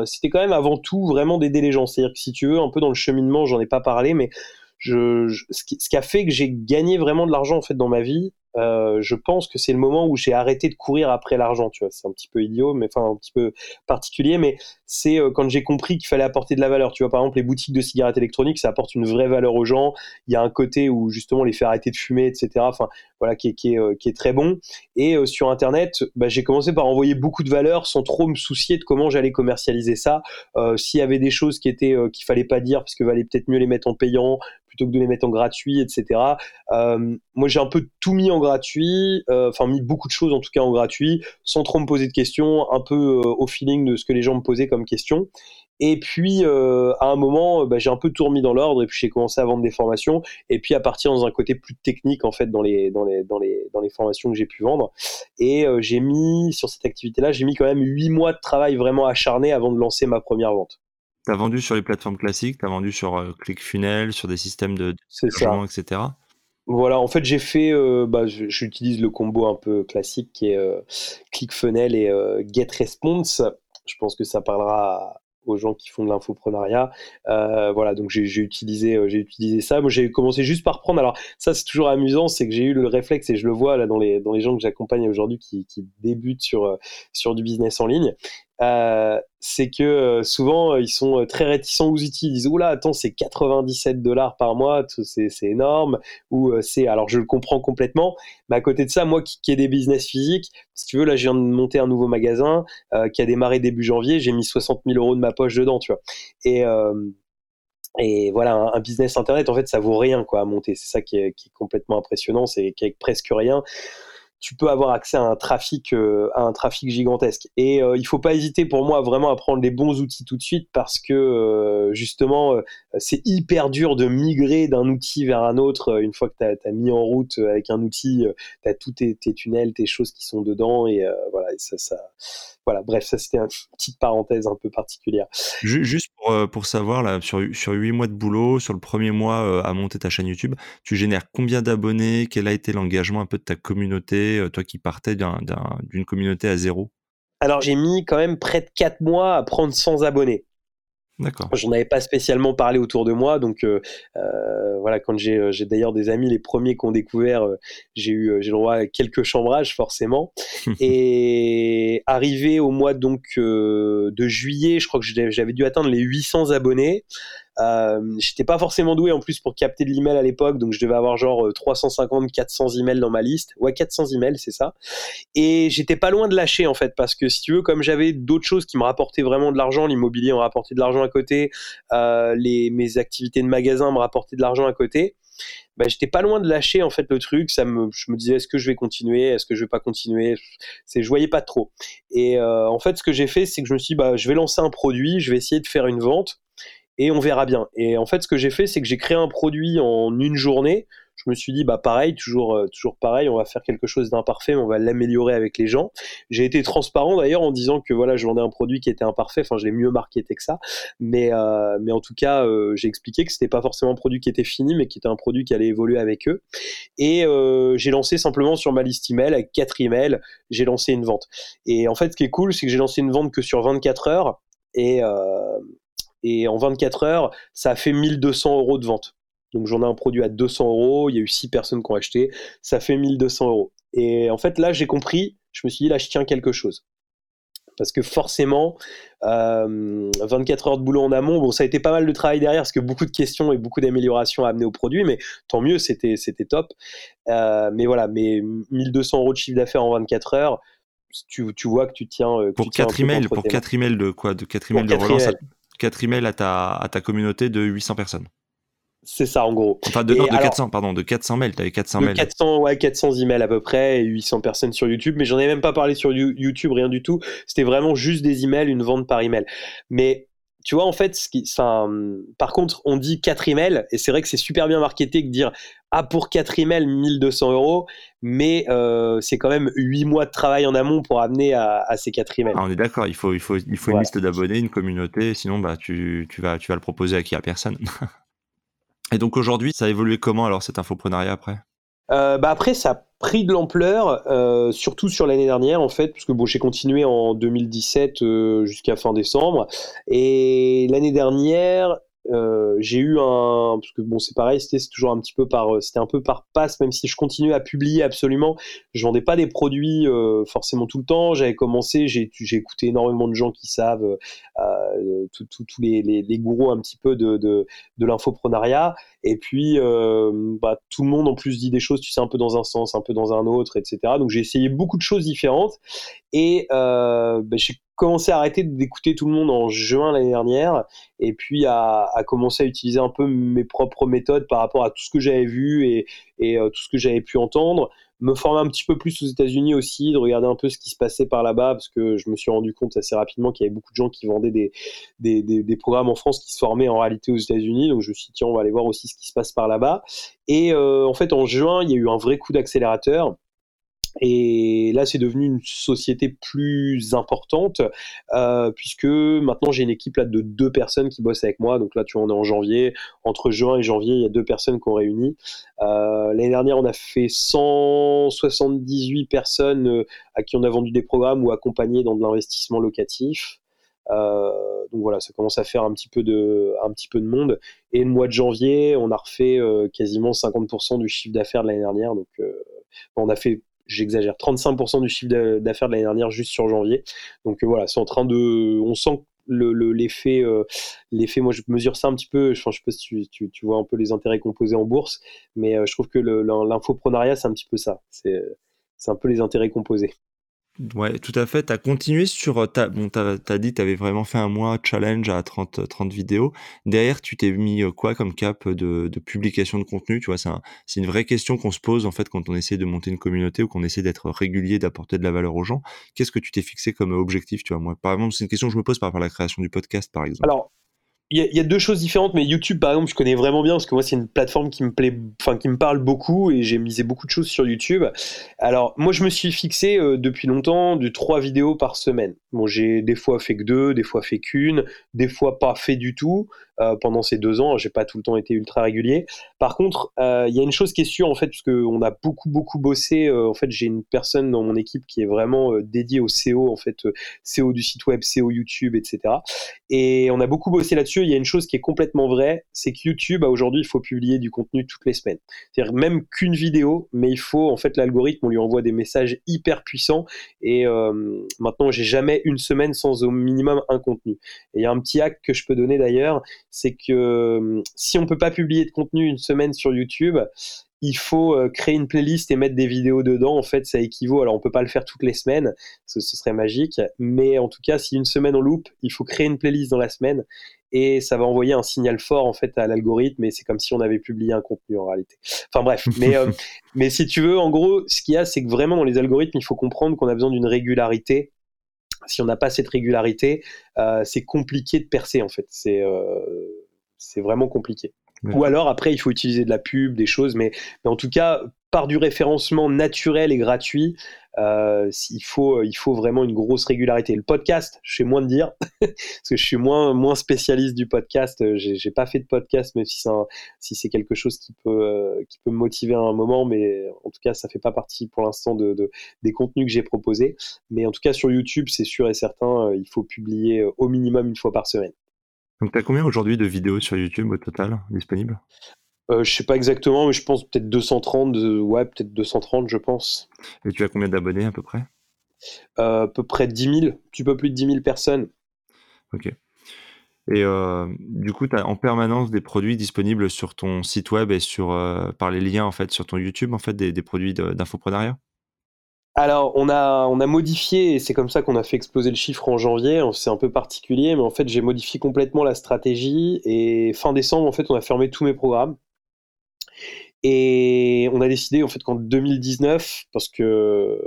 c'était quand même avant tout vraiment d'aider les gens. C'est-à-dire que si tu veux, un peu dans le cheminement, j'en ai pas parlé, mais je, ce, qui, ce, qui, a fait que j'ai gagné vraiment de l'argent en fait dans ma vie, euh, je pense que c'est le moment où j'ai arrêté de courir après l'argent. Tu vois, c'est un petit peu idiot, mais enfin un petit peu particulier, mais c'est euh, quand j'ai compris qu'il fallait apporter de la valeur. Tu vois, par exemple, les boutiques de cigarettes électroniques, ça apporte une vraie valeur aux gens. Il y a un côté où justement les faire arrêter de fumer, etc. Enfin, voilà, euh, qui est très bon. Et sur Internet, bah, j'ai commencé par envoyer beaucoup de valeur sans trop me soucier de comment j'allais commercialiser ça. S'il y avait des choses qui étaient qu'il fallait pas dire parce que valait peut-être mieux les mettre en payant plutôt que de les mettre en gratuit, etc. moi, j'ai un peu tout mis en gratuit, euh, enfin mis beaucoup de choses en tout cas en gratuit, sans trop me poser de questions, un peu euh, au feeling de ce que les gens me posaient comme questions. Et puis euh, à un moment, bah, j'ai un peu tout remis dans l'ordre et puis j'ai commencé à vendre des formations. Et puis à partir dans un côté plus technique en fait dans les dans les dans les dans les formations que j'ai pu vendre. Et j'ai mis sur cette activité-là, j'ai mis quand même huit mois de travail vraiment acharné avant de lancer ma première vente. Tu as vendu sur les plateformes classiques, tu as vendu sur ClickFunnels, sur des systèmes de, de etc. Voilà, en fait, j'ai fait, euh, bah, j'utilise le combo un peu classique qui est euh, ClickFunnels et euh, GetResponse. Je pense que ça parlera aux gens qui font de l'infoprenariat. voilà, donc j'ai utilisé, ça. Moi, j'ai commencé juste par prendre. Alors, ça, c'est toujours amusant, c'est que j'ai eu le réflexe et je le vois dans les, gens que j'accompagne aujourd'hui qui, qui, débutent sur du business en ligne. Euh, c'est que euh, souvent euh, ils sont très réticents aux outils. Ils disent oula attends c'est 97 dollars par mois, c'est énorme. Ou c'est alors je le comprends complètement. Mais à côté de ça, moi qui, ai des business physiques, si tu veux là je viens de monter un nouveau magasin qui a démarré début janvier. J'ai mis 60 000 euros de ma poche dedans, tu vois. Et et voilà, un, business internet, en fait, ça vaut rien quoi à monter. C'est ça qui est, qui est complètement impressionnant, c'est qu'avec presque rien, tu peux avoir accès à un trafic, euh, à un trafic gigantesque. Et euh, il faut pas hésiter pour moi vraiment à prendre les bons outils tout de suite parce que euh, justement c'est hyper dur de migrer d'un outil vers un autre une fois que tu as, mis en route avec un outil, tu as tous tes, tunnels, tes choses qui sont dedans et voilà, ça, voilà, bref, ça c'était une petite parenthèse un peu particulière. Juste pour, euh, pour savoir, là, sur, sur 8 mois de boulot, sur le premier mois euh, à monter ta chaîne YouTube, tu génères combien d'abonnés? Quel a été l'engagement un peu de ta communauté, euh, toi qui partais d'une communauté à zéro? Alors j'ai mis quand même près de 4 mois à prendre 100 abonnés. D'accord. J'en avais pas spécialement parlé autour de moi, donc euh, euh voilà. Quand j'ai, d'ailleurs des amis, les premiers qui ont découvert, euh, j'ai eu, j'ai le droit à quelques chambrages forcément. et arrivé au mois donc de juillet, je crois que j'avais dû atteindre les 800 abonnés. Euh, j'étais pas forcément doué en plus pour capter de l'email à l'époque, donc je devais avoir genre 350, 400 emails dans ma liste. Ouais, 400 emails, c'est ça. Et j'étais pas loin de lâcher en fait, parce que si tu veux, comme j'avais d'autres choses qui me rapportaient vraiment de l'argent, l'immobilier me rapportait de l'argent à côté, euh, les, mes activités de magasin me rapportaient de l'argent à côté. Bah, j'étais pas loin de lâcher en fait le truc. Ça me, je me disais est-ce que je vais continuer, est-ce que je vais pas continuer? C'est, je voyais pas trop. Et euh, en fait, ce que j'ai fait, c'est que je me suis dit, bah, je vais lancer un produit, je vais essayer de faire une vente et on verra bien. Et en fait, ce que j'ai fait, c'est que j'ai créé un produit en une journée. je me suis dit, bah pareil, toujours, euh, toujours pareil, on va faire quelque chose d'imparfait, mais on va l'améliorer avec les gens. J'ai été transparent d'ailleurs en disant que voilà, je vendais un produit qui était imparfait, enfin je l'ai mieux marketé que ça, mais, euh, mais en tout cas, euh, j'ai expliqué que c'était pas forcément un produit qui était fini, mais qui était un produit qui allait évoluer avec eux. Et j'ai lancé simplement sur ma liste email, avec quatre emails, j'ai lancé une vente. Et en fait, ce qui est cool, c'est que j'ai lancé une vente que sur 24 heures, et, et en 24 heures, ça a fait 1200 euros de vente. Donc j'en ai un produit à 200 euros, il y a eu 6 personnes qui ont acheté, ça fait 1200 euros. Et en fait là j'ai compris, je me suis dit là je tiens quelque chose. Parce que forcément, 24 euh, heures de boulot en amont, bon ça a été pas mal de travail derrière parce que beaucoup de questions et beaucoup d'améliorations à amener au produit, mais tant mieux, c'était top. Euh, mais voilà, mais 1200 euros de chiffre d'affaires en 24 heures, tu, tu, vois que tu tiens. Euh, pour 4 emails, pour 4 emails de quoi? De 4 emails de relance, 4 emails à ta, à ta communauté de 800 personnes. C'est ça en gros. Enfin de, 400 pardon, de 400 mails, avais 400 mails. 400 ouais, 400 emails à peu près et 800 personnes sur YouTube, mais j'en ai même pas parlé sur YouTube rien du tout. C'était vraiment juste des emails, une vente par email. Mais tu vois en fait ce qui par contre, on dit 4 emails et c'est vrai que c'est super bien marketé de dire ah pour 4 emails 1200 euros, mais euh, c'est quand même 8 mois de travail en amont pour amener à, ces 4 emails. Ah, on est d'accord, il faut il faut il faut une liste d'abonnés, une communauté, sinon bah tu, tu vas tu vas le proposer à qui? À personne. Et donc aujourd'hui, ça a évolué comment alors cet infoprenariat après? Euh, bah après, ça a pris de l'ampleur, euh, surtout sur l'année dernière en fait, puisque bon, j'ai continué en 2017 euh, jusqu'à fin décembre. Et l'année dernière, euh, j'ai eu un parce que bon c'est pareil c'était toujours un petit peu par euh, c'était un peu par passe même si je continuais à publier absolument. Je vendais pas des produits euh, forcément tout le temps. J'avais commencé j'ai écouté énormément de gens qui savent tous les, les, gourous un petit peu de l'infoprenariat. Et puis bah, tout le monde en plus dit des choses tu sais un peu dans un sens un peu dans un autre etc donc j'ai essayé beaucoup de choses différentes. Et bah, j'ai commencé à arrêter d'écouter tout le monde en juin l'année dernière et puis à, commencer à utiliser un peu mes propres méthodes par rapport à tout ce que j'avais vu et, euh, tout ce que j'avais pu entendre. Me former un petit peu plus aux États-Unis aussi, de regarder un peu ce qui se passait par là-bas parce que je me suis rendu compte assez rapidement qu'il y avait beaucoup de gens qui vendaient des, programmes en France qui se formaient en réalité aux États-Unis. Donc je me suis dit, tiens, on va aller voir aussi ce qui se passe par là-bas. Et euh, en fait, en juin, il y a eu un vrai coup d'accélérateur et là, c'est devenu une société plus importante, euh, puisque maintenant j'ai une équipe là de deux personnes qui bossent avec moi. Donc là, tu vois, on est en janvier. Entre juin et janvier, il y a deux personnes qu'on réunit. Euh, L'année dernière, on a fait 178 personnes euh, à qui on a vendu des programmes ou accompagné dans de l'investissement locatif. Euh, donc voilà, ça commence à faire un petit peu de, un petit peu de monde. Et le mois de janvier, on a refait quasiment 50% du chiffre d'affaires de l'année dernière. Donc on a fait j'exagère, 35% du chiffre d'affaires de l'année dernière juste sur janvier. Donc euh, voilà, c'est en train de, on sent l'effet, le, euh, l'effet, moi je mesure ça un petit peu, je, ne sais pas si tu, tu, vois un peu les intérêts composés en bourse, mais euh, je trouve que l'infoprenariat c'est un petit peu ça, c'est un peu les intérêts composés. Ouais, tout à fait. Tu as continué sur. Euh, ta, bon, tu as, dit que tu avais vraiment fait un mois challenge à 30, 30 vidéos. Derrière, tu t'es mis euh, quoi comme cap de, de publication de contenu? Tu vois, c'est un, une vraie question qu'on se pose en fait quand on essaie de monter une communauté ou qu'on essaie d'être régulier, d'apporter de la valeur aux gens. Qu'est-ce que tu t'es fixé comme objectif Tu vois, moi, par exemple, c'est une question que je me pose par rapport à la création du podcast, par exemple. Alors, il y, a deux choses différentes, mais YouTube, par exemple, je connais vraiment bien parce que moi, c'est une plateforme qui me plaît, enfin, qui me parle beaucoup et j'ai misé beaucoup de choses sur YouTube. Alors, moi, je me suis fixé euh, depuis longtemps de trois vidéos par semaine. Bon, j'ai des fois fait que deux, des fois fait qu'une, des fois pas fait du tout. Euh, pendant ces deux ans. J'ai pas tout le temps été ultra régulier. Par contre, euh, il y a une chose qui est sûre en fait, parce qu'on a beaucoup beaucoup bossé. Euh, en fait, j'ai une personne dans mon équipe qui est vraiment dédiée au SEO, en fait, SEO du site web, SEO YouTube, etc. Et on a beaucoup bossé là-dessus. Il y a une chose qui est complètement vraie, c'est que YouTube, aujourd'hui, il faut publier du contenu toutes les semaines. C'est-à-dire même qu'une vidéo, mais il faut en fait l'algorithme, on lui envoie des messages hyper puissants. Et maintenant, j'ai jamais une semaine sans au minimum un contenu. Et il y a un petit hack que je peux donner d'ailleurs, c'est que euh, si on peut pas publier de contenu une semaine sur YouTube, il faut euh, créer une playlist et mettre des vidéos dedans. En fait, ça équivaut. Alors, on peut pas le faire toutes les semaines, ce, serait magique. Mais en tout cas, si une semaine on loupe, il faut créer une playlist dans la semaine et ça va envoyer un signal fort en fait à l'algorithme. Et c'est comme si on avait publié un contenu en réalité. Enfin bref. mais euh, mais si tu veux, en gros, ce qu'il y a, c'est que vraiment dans les algorithmes, il faut comprendre qu'on a besoin d'une régularité si on n'a pas cette régularité, euh, c'est compliqué de percer en fait. C'est euh, c'est vraiment compliqué. Ou alors après, il faut utiliser de la pub, des choses, mais, mais en tout cas, par du référencement naturel et gratuit, euh, il, faut, il faut vraiment une grosse régularité. Le podcast, je sais moins de dire, parce que je suis moins, moins spécialiste du podcast. J'ai pas fait de podcast, même si c'est si quelque chose qui peut, euh, qui peut me motiver à un moment, mais en tout cas, ça fait pas partie pour l'instant de, de, des contenus que j'ai proposés. Mais en tout cas, sur YouTube, c'est sûr et certain, euh, il faut publier au minimum une fois par semaine. Donc, tu as combien aujourd'hui de vidéos sur YouTube au total disponibles? Euh, je sais pas exactement, mais je pense peut-être 230, ouais, peut-être 230, je pense. Et tu as combien d'abonnés à peu près? Euh, À peu près 10 000, un petit peu plus de 10 000 personnes. Ok. Et euh, du coup, tu as en permanence des produits disponibles sur ton site web et sur, euh, par les liens en fait, sur ton YouTube, en fait, des, des produits d'infoprenariat? Alors, on a, modifié, et c'est comme ça qu'on a fait exploser le chiffre en janvier. C'est un peu particulier, mais en fait, j'ai modifié complètement la stratégie. Et fin décembre, en fait, on a fermé tous mes programmes. Et on a décidé en fait qu'en 2019, parce que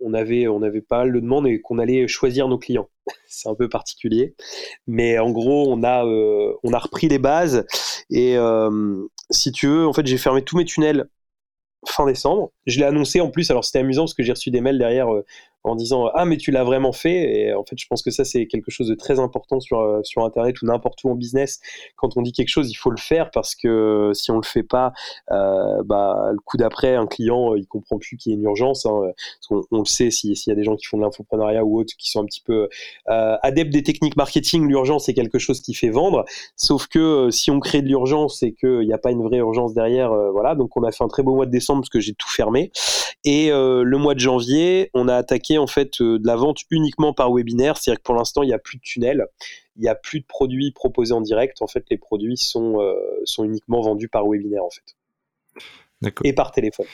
on avait, on avait pas mal de demandes et qu'on allait choisir nos clients. C'est un peu particulier, mais en gros, on a, euh, repris les bases et euh, si tu veux, en fait, j'ai fermé tous mes tunnels fin décembre. Je l'ai annoncé en plus, alors c'était amusant parce que j'ai reçu des mails derrière euh, en disant ah mais tu l'as vraiment fait. Et en fait je pense que ça c'est quelque chose de très important sur euh, sur internet ou n'importe où en business. Quand on dit quelque chose il faut le faire parce que si on le fait pas euh, bah le coup d'après un client il comprend plus qu'il y a une urgence hein, on, le sait s'il y a des gens qui font de l'infoprenariat ou autres qui sont un petit peu euh, adeptes des techniques marketing l'urgence c'est quelque chose qui fait vendre. Sauf que si on crée de l'urgence et qu'il n'y a pas une vraie urgence derrière voilà. Donc on a fait un très beau mois de décembre parce que j'ai tout fermé. Et le mois de janvier on a attaqué en fait euh, de la vente uniquement par webinaire, c'est-à-dire que pour l'instant il n'y a plus de tunnel, il n'y a plus de produits proposés en direct. En fait, les produits sont, euh, sont uniquement vendus par webinaire en fait, et par téléphone.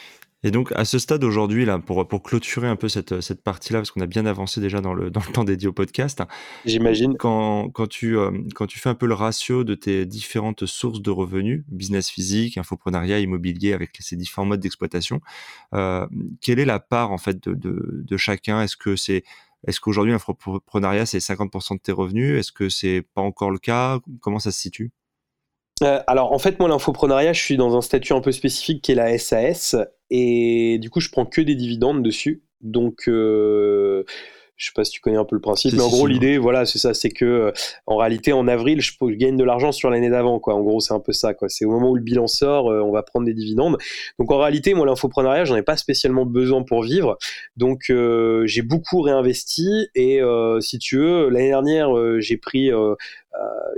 Et donc, à ce stade aujourd'hui, là, pour, pour clôturer un peu cette, cette partie-là, parce qu'on a bien avancé déjà dans le, dans le temps dédié au podcast. J'imagine. Quand, quand, tu, euh, quand tu fais un peu le ratio de tes différentes sources de revenus, business physique, infoprenariat, immobilier, avec ces différents modes d'exploitation, euh, quelle est la part, en fait, de, de, de chacun? Est-ce que c'est. Est-ce qu'aujourd'hui, l'infoprenariat, c'est 50% de tes revenus? Est-ce que c'est pas encore le cas? Comment ça se situe? Euh, alors en fait moi l'infoprenariat je suis dans un statut un peu spécifique qui est la SAS et du coup je prends que des dividendes dessus. Donc euh, je sais pas si tu connais un peu le principe, mais en gros l'idée, voilà, c'est ça, c'est que euh, en réalité en avril, je, gagne de l'argent sur l'année d'avant, quoi. En gros, c'est un peu ça, quoi. C'est au moment où le bilan sort, euh, on va prendre des dividendes. Donc en réalité, moi, l'infoprenariat, j'en ai pas spécialement besoin pour vivre, donc euh, j'ai beaucoup réinvesti et si tu veux, l'année dernière, j'ai pris,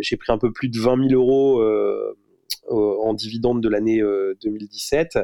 j'ai pris un peu plus de 20 000 euros. en dividendes de l'année 2017,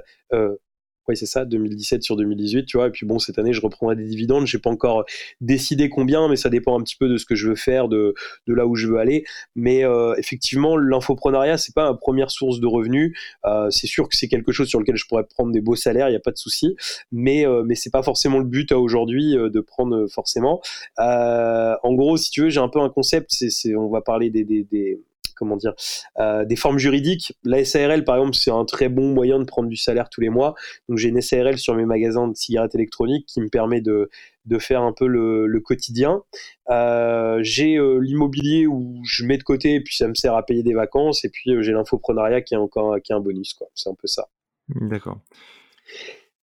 oui, c'est ça, 2017 sur 2018, tu vois. Et puis bon, cette année, je reprendrai des dividendes. Je n'ai pas encore décidé combien, mais ça dépend un petit peu de ce que je veux faire, de, de là où je veux aller. Mais euh, effectivement, l'infoprenariat, c'est pas ma première source de revenus. Euh, c'est sûr que c'est quelque chose sur lequel je pourrais prendre des beaux salaires, il n'y a pas de souci. Mais euh, mais c'est pas forcément le but à aujourd'hui euh, de prendre forcément. en gros, si tu veux, j'ai un peu un concept. C'est, on va parler des, des, des comment dire, euh, des formes juridiques. La SARL, par exemple, c'est un très bon moyen de prendre du salaire tous les mois. Donc j'ai une SARL sur mes magasins de cigarettes électroniques qui me permet de, de faire un peu le, quotidien. Euh, j'ai euh, l'immobilier où je mets de côté et puis ça me sert à payer des vacances. Et puis j'ai l'infoprenariat qui est encore qui est un bonus. quoi. C'est un peu ça. D'accord.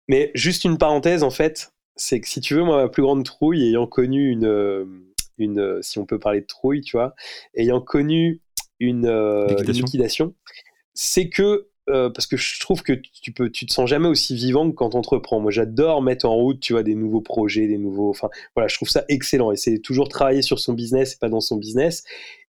Mais juste une parenthèse, en fait, c'est que si tu veux, moi, ma plus grande trouille, ayant connu une, une, si on peut parler de trouille, tu vois, ayant connu une, euh, liquidation, c'est que euh, parce que je trouve que tu peux, tu te sens jamais aussi vivant que quand tu entreprends. Moi, j'adore mettre en route, tu vois, des nouveaux projets, des nouveaux. Enfin, voilà, je trouve ça excellent. Et c'est toujours travailler sur son business et pas dans son business.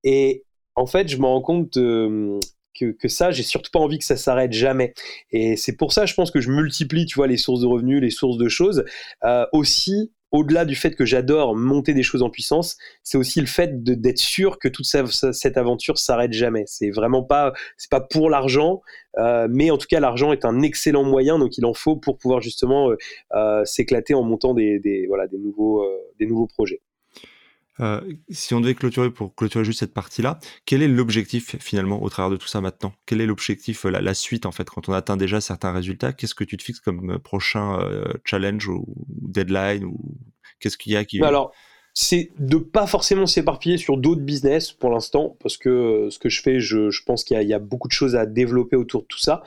Et en fait, je me rends compte euh, que, que, ça, j'ai surtout pas envie que ça s'arrête jamais. Et c'est pour ça, je pense que je multiplie, tu vois, les sources de revenus, les sources de choses, aussi au-delà du fait que j'adore monter des choses en puissance, c'est aussi le fait d'être sûr que toute cette aventure s'arrête jamais. C'est vraiment pas, c'est pas pour l'argent, euh, mais en tout cas l'argent est un excellent moyen, donc il en faut pour pouvoir justement euh, euh, s'éclater en montant des, voilà des nouveaux des nouveaux projets. Si on devait clôturer pour clôturer juste cette partie-là, quel est l'objectif finalement au travers de tout ça maintenant? Quel est l'objectif, la, la, suite en fait, quand on atteint déjà certains résultats? Qu'est-ce que tu te fixes comme prochain challenge ou deadline ou qu'est-ce qu'il y a qui Alors, c'est de pas forcément s'éparpiller sur d'autres business pour l'instant, parce que euh, ce que je fais, je, pense qu'il y, a beaucoup de choses à développer autour de tout ça.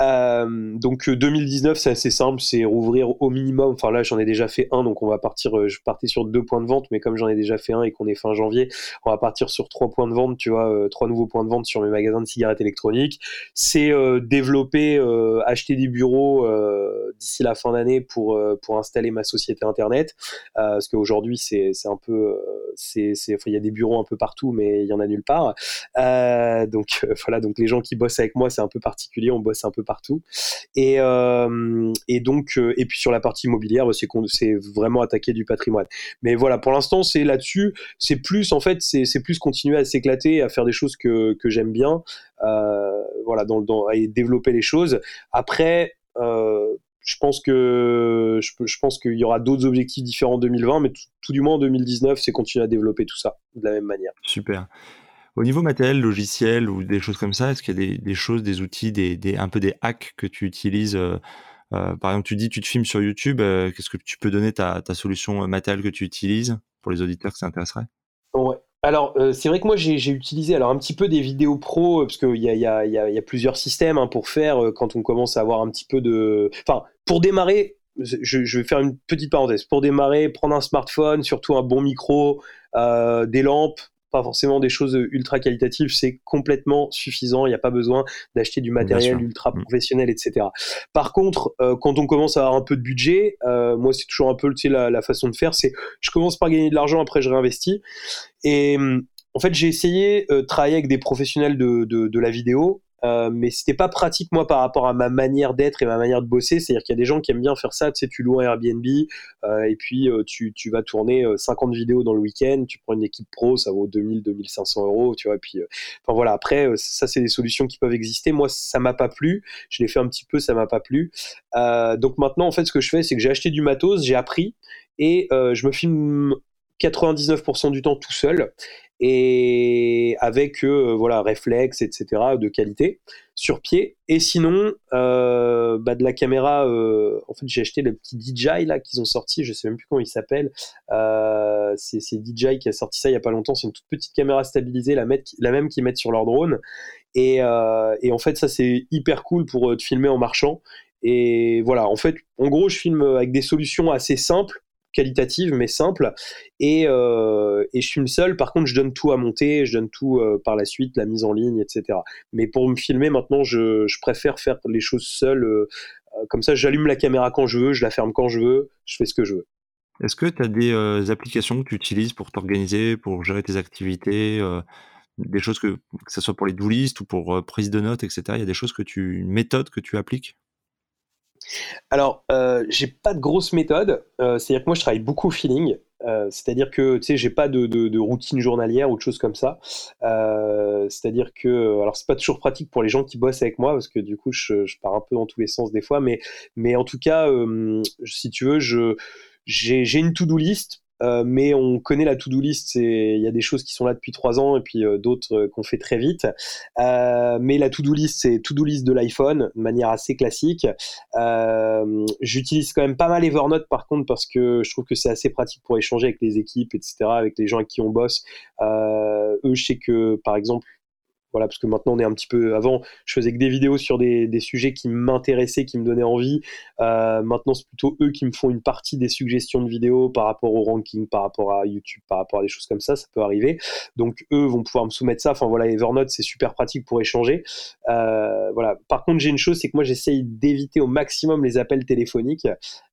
Euh, donc 2019, c'est assez simple, c'est rouvrir au minimum. Enfin là, j'en ai déjà fait un, donc on va partir. Je partais sur deux points de vente, mais comme j'en ai déjà fait un et qu'on est fin janvier, on va partir sur trois points de vente. Tu vois, euh, trois nouveaux points de vente sur mes magasins de cigarettes électroniques. C'est euh, développer, euh, acheter des bureaux d'ici la fin d'année pour pour installer ma société internet, parce qu'aujourd'hui c'est c'est un peu c'est il y a des bureaux un peu partout, mais il y en a nulle part. donc voilà, donc les gens qui bossent avec moi, c'est un peu particulier, on bosse un peu partout. Et et donc et puis sur la partie immobilière, bah, c'est c'est vraiment attaquer du patrimoine. Mais voilà, pour l'instant c'est là-dessus. C'est plus en fait c'est plus continuer à s'éclater, à faire des choses que, que j'aime bien, euh, voilà, dans, dans, à développer les choses. Après, euh, je pense que je, je pense qu'il y aura d'autres objectifs différents en 2020, mais tout, du moins en 2019, c'est continuer à développer tout ça de la même manière. Super. Au niveau matériel, logiciel ou des choses comme ça, est-ce qu'il y a des, des, choses, des outils, des, des, un peu des hacks que tu utilises euh, euh Par exemple, tu dis tu te filmes sur YouTube. Euh, Qu'est-ce que tu peux donner ta, ta solution matérielle que tu utilises pour les auditeurs que ça intéresserait Ouais. Alors, euh, c'est vrai que moi, j'ai utilisé alors un petit peu des vidéos pro, parce qu'il y a, y, a, y, a, y a, plusieurs systèmes hein, pour faire euh, quand on commence à avoir un petit peu de... Enfin, pour démarrer, je, je, vais faire une petite parenthèse. Pour démarrer, prendre un smartphone, surtout un bon micro, euh, des lampes, pas forcément des choses ultra qualitatives, c'est complètement suffisant. Il n'y a pas besoin d'acheter du matériel ultra mm. professionnel, etc. Par contre, euh, quand on commence à avoir un peu de budget, euh, moi c'est toujours un peu tu sais, la, la façon de faire, c'est je commence par gagner de l'argent, après je réinvestis. Et en fait, j'ai essayé euh, de travailler avec des professionnels de, de, de la vidéo euh, mais c'était pas pratique moi par rapport à ma manière d'être et ma manière de bosser. C'est-à-dire qu'il y a des gens qui aiment bien faire ça. Tu sais, tu loues un Airbnb euh, et puis euh, tu, tu, vas tourner 50 vidéos dans le week-end. Tu prends une équipe pro, ça vaut 2000, 2500 euros. Tu vois. Et puis, enfin voilà. Après, ça c'est des solutions qui peuvent exister. Moi, ça m'a pas plu. Je l'ai fait un petit peu, ça m'a pas plu. donc maintenant, en fait, ce que je fais, c'est que j'ai acheté du matos, j'ai appris et je me filme 99% du temps tout seul et avec euh, voilà réflexe etc de qualité sur pied. Et sinon euh, bah, de la caméra euh, en fait j'ai acheté le petit DJI là qu'ils ont sorti je sais même plus comment il s'appelle euh, c'est DJI qui a sorti ça il y a pas longtemps c'est une toute petite caméra stabilisée la, la même qu'ils mettent sur leur drone. Et, et en fait ça c'est hyper cool pour te filmer en marchant. Et voilà en fait en gros je filme avec des solutions assez simples qualitative mais simple. Et, euh, et, je suis le seul. Par contre je donne tout à monter je donne tout euh, par la suite la mise en ligne etc mais pour me filmer maintenant je, je préfère faire les choses seul euh, comme ça j'allume la caméra quand je veux je la ferme quand je veux je fais ce que je veux. Est-ce que tu as des euh, applications que tu utilises pour t'organiser pour gérer tes activités euh, des choses que que ce soit pour les do ou pour prise de notes etc il y a des choses que tu une méthode que tu appliques? Alors, euh, j'ai pas de grosse méthode. Euh, C'est-à-dire que moi, je travaille beaucoup au feeling. Euh, c'est-à-dire que tu sais, j'ai pas de, routine journalière ou de choses comme ça. C'est-à-dire que, alors c'est pas toujours pratique pour les gens qui bossent avec moi parce que du coup, je, pars un peu dans tous les sens des fois, mais, mais en tout cas, si tu veux, je j'ai une to-do list euh, mais on connaît la to-do list, il y a des choses qui sont là depuis trois ans et puis euh, d'autres euh, qu'on fait très vite. mais la to-do list, c'est to-do list de l'iPhone, de manière assez classique. J'utilise quand même pas mal Evernote par contre parce que je trouve que c'est assez pratique pour échanger avec les équipes, etc., avec les gens avec qui on bosse. eux, je sais que par exemple, voilà, parce que maintenant on est un petit peu. Avant, je faisais que des vidéos sur des, sujets qui m'intéressaient, qui me donnaient envie. Euh, maintenant, c'est plutôt eux qui me font une partie des suggestions de vidéos par rapport au ranking, par rapport à YouTube, par rapport à des choses comme ça. Ça peut arriver. Donc, eux vont pouvoir me soumettre ça. Enfin, voilà, Evernote, c'est super pratique pour échanger. Euh, voilà. Par contre, j'ai une chose, c'est que moi, j'essaye d'éviter au maximum les appels téléphoniques.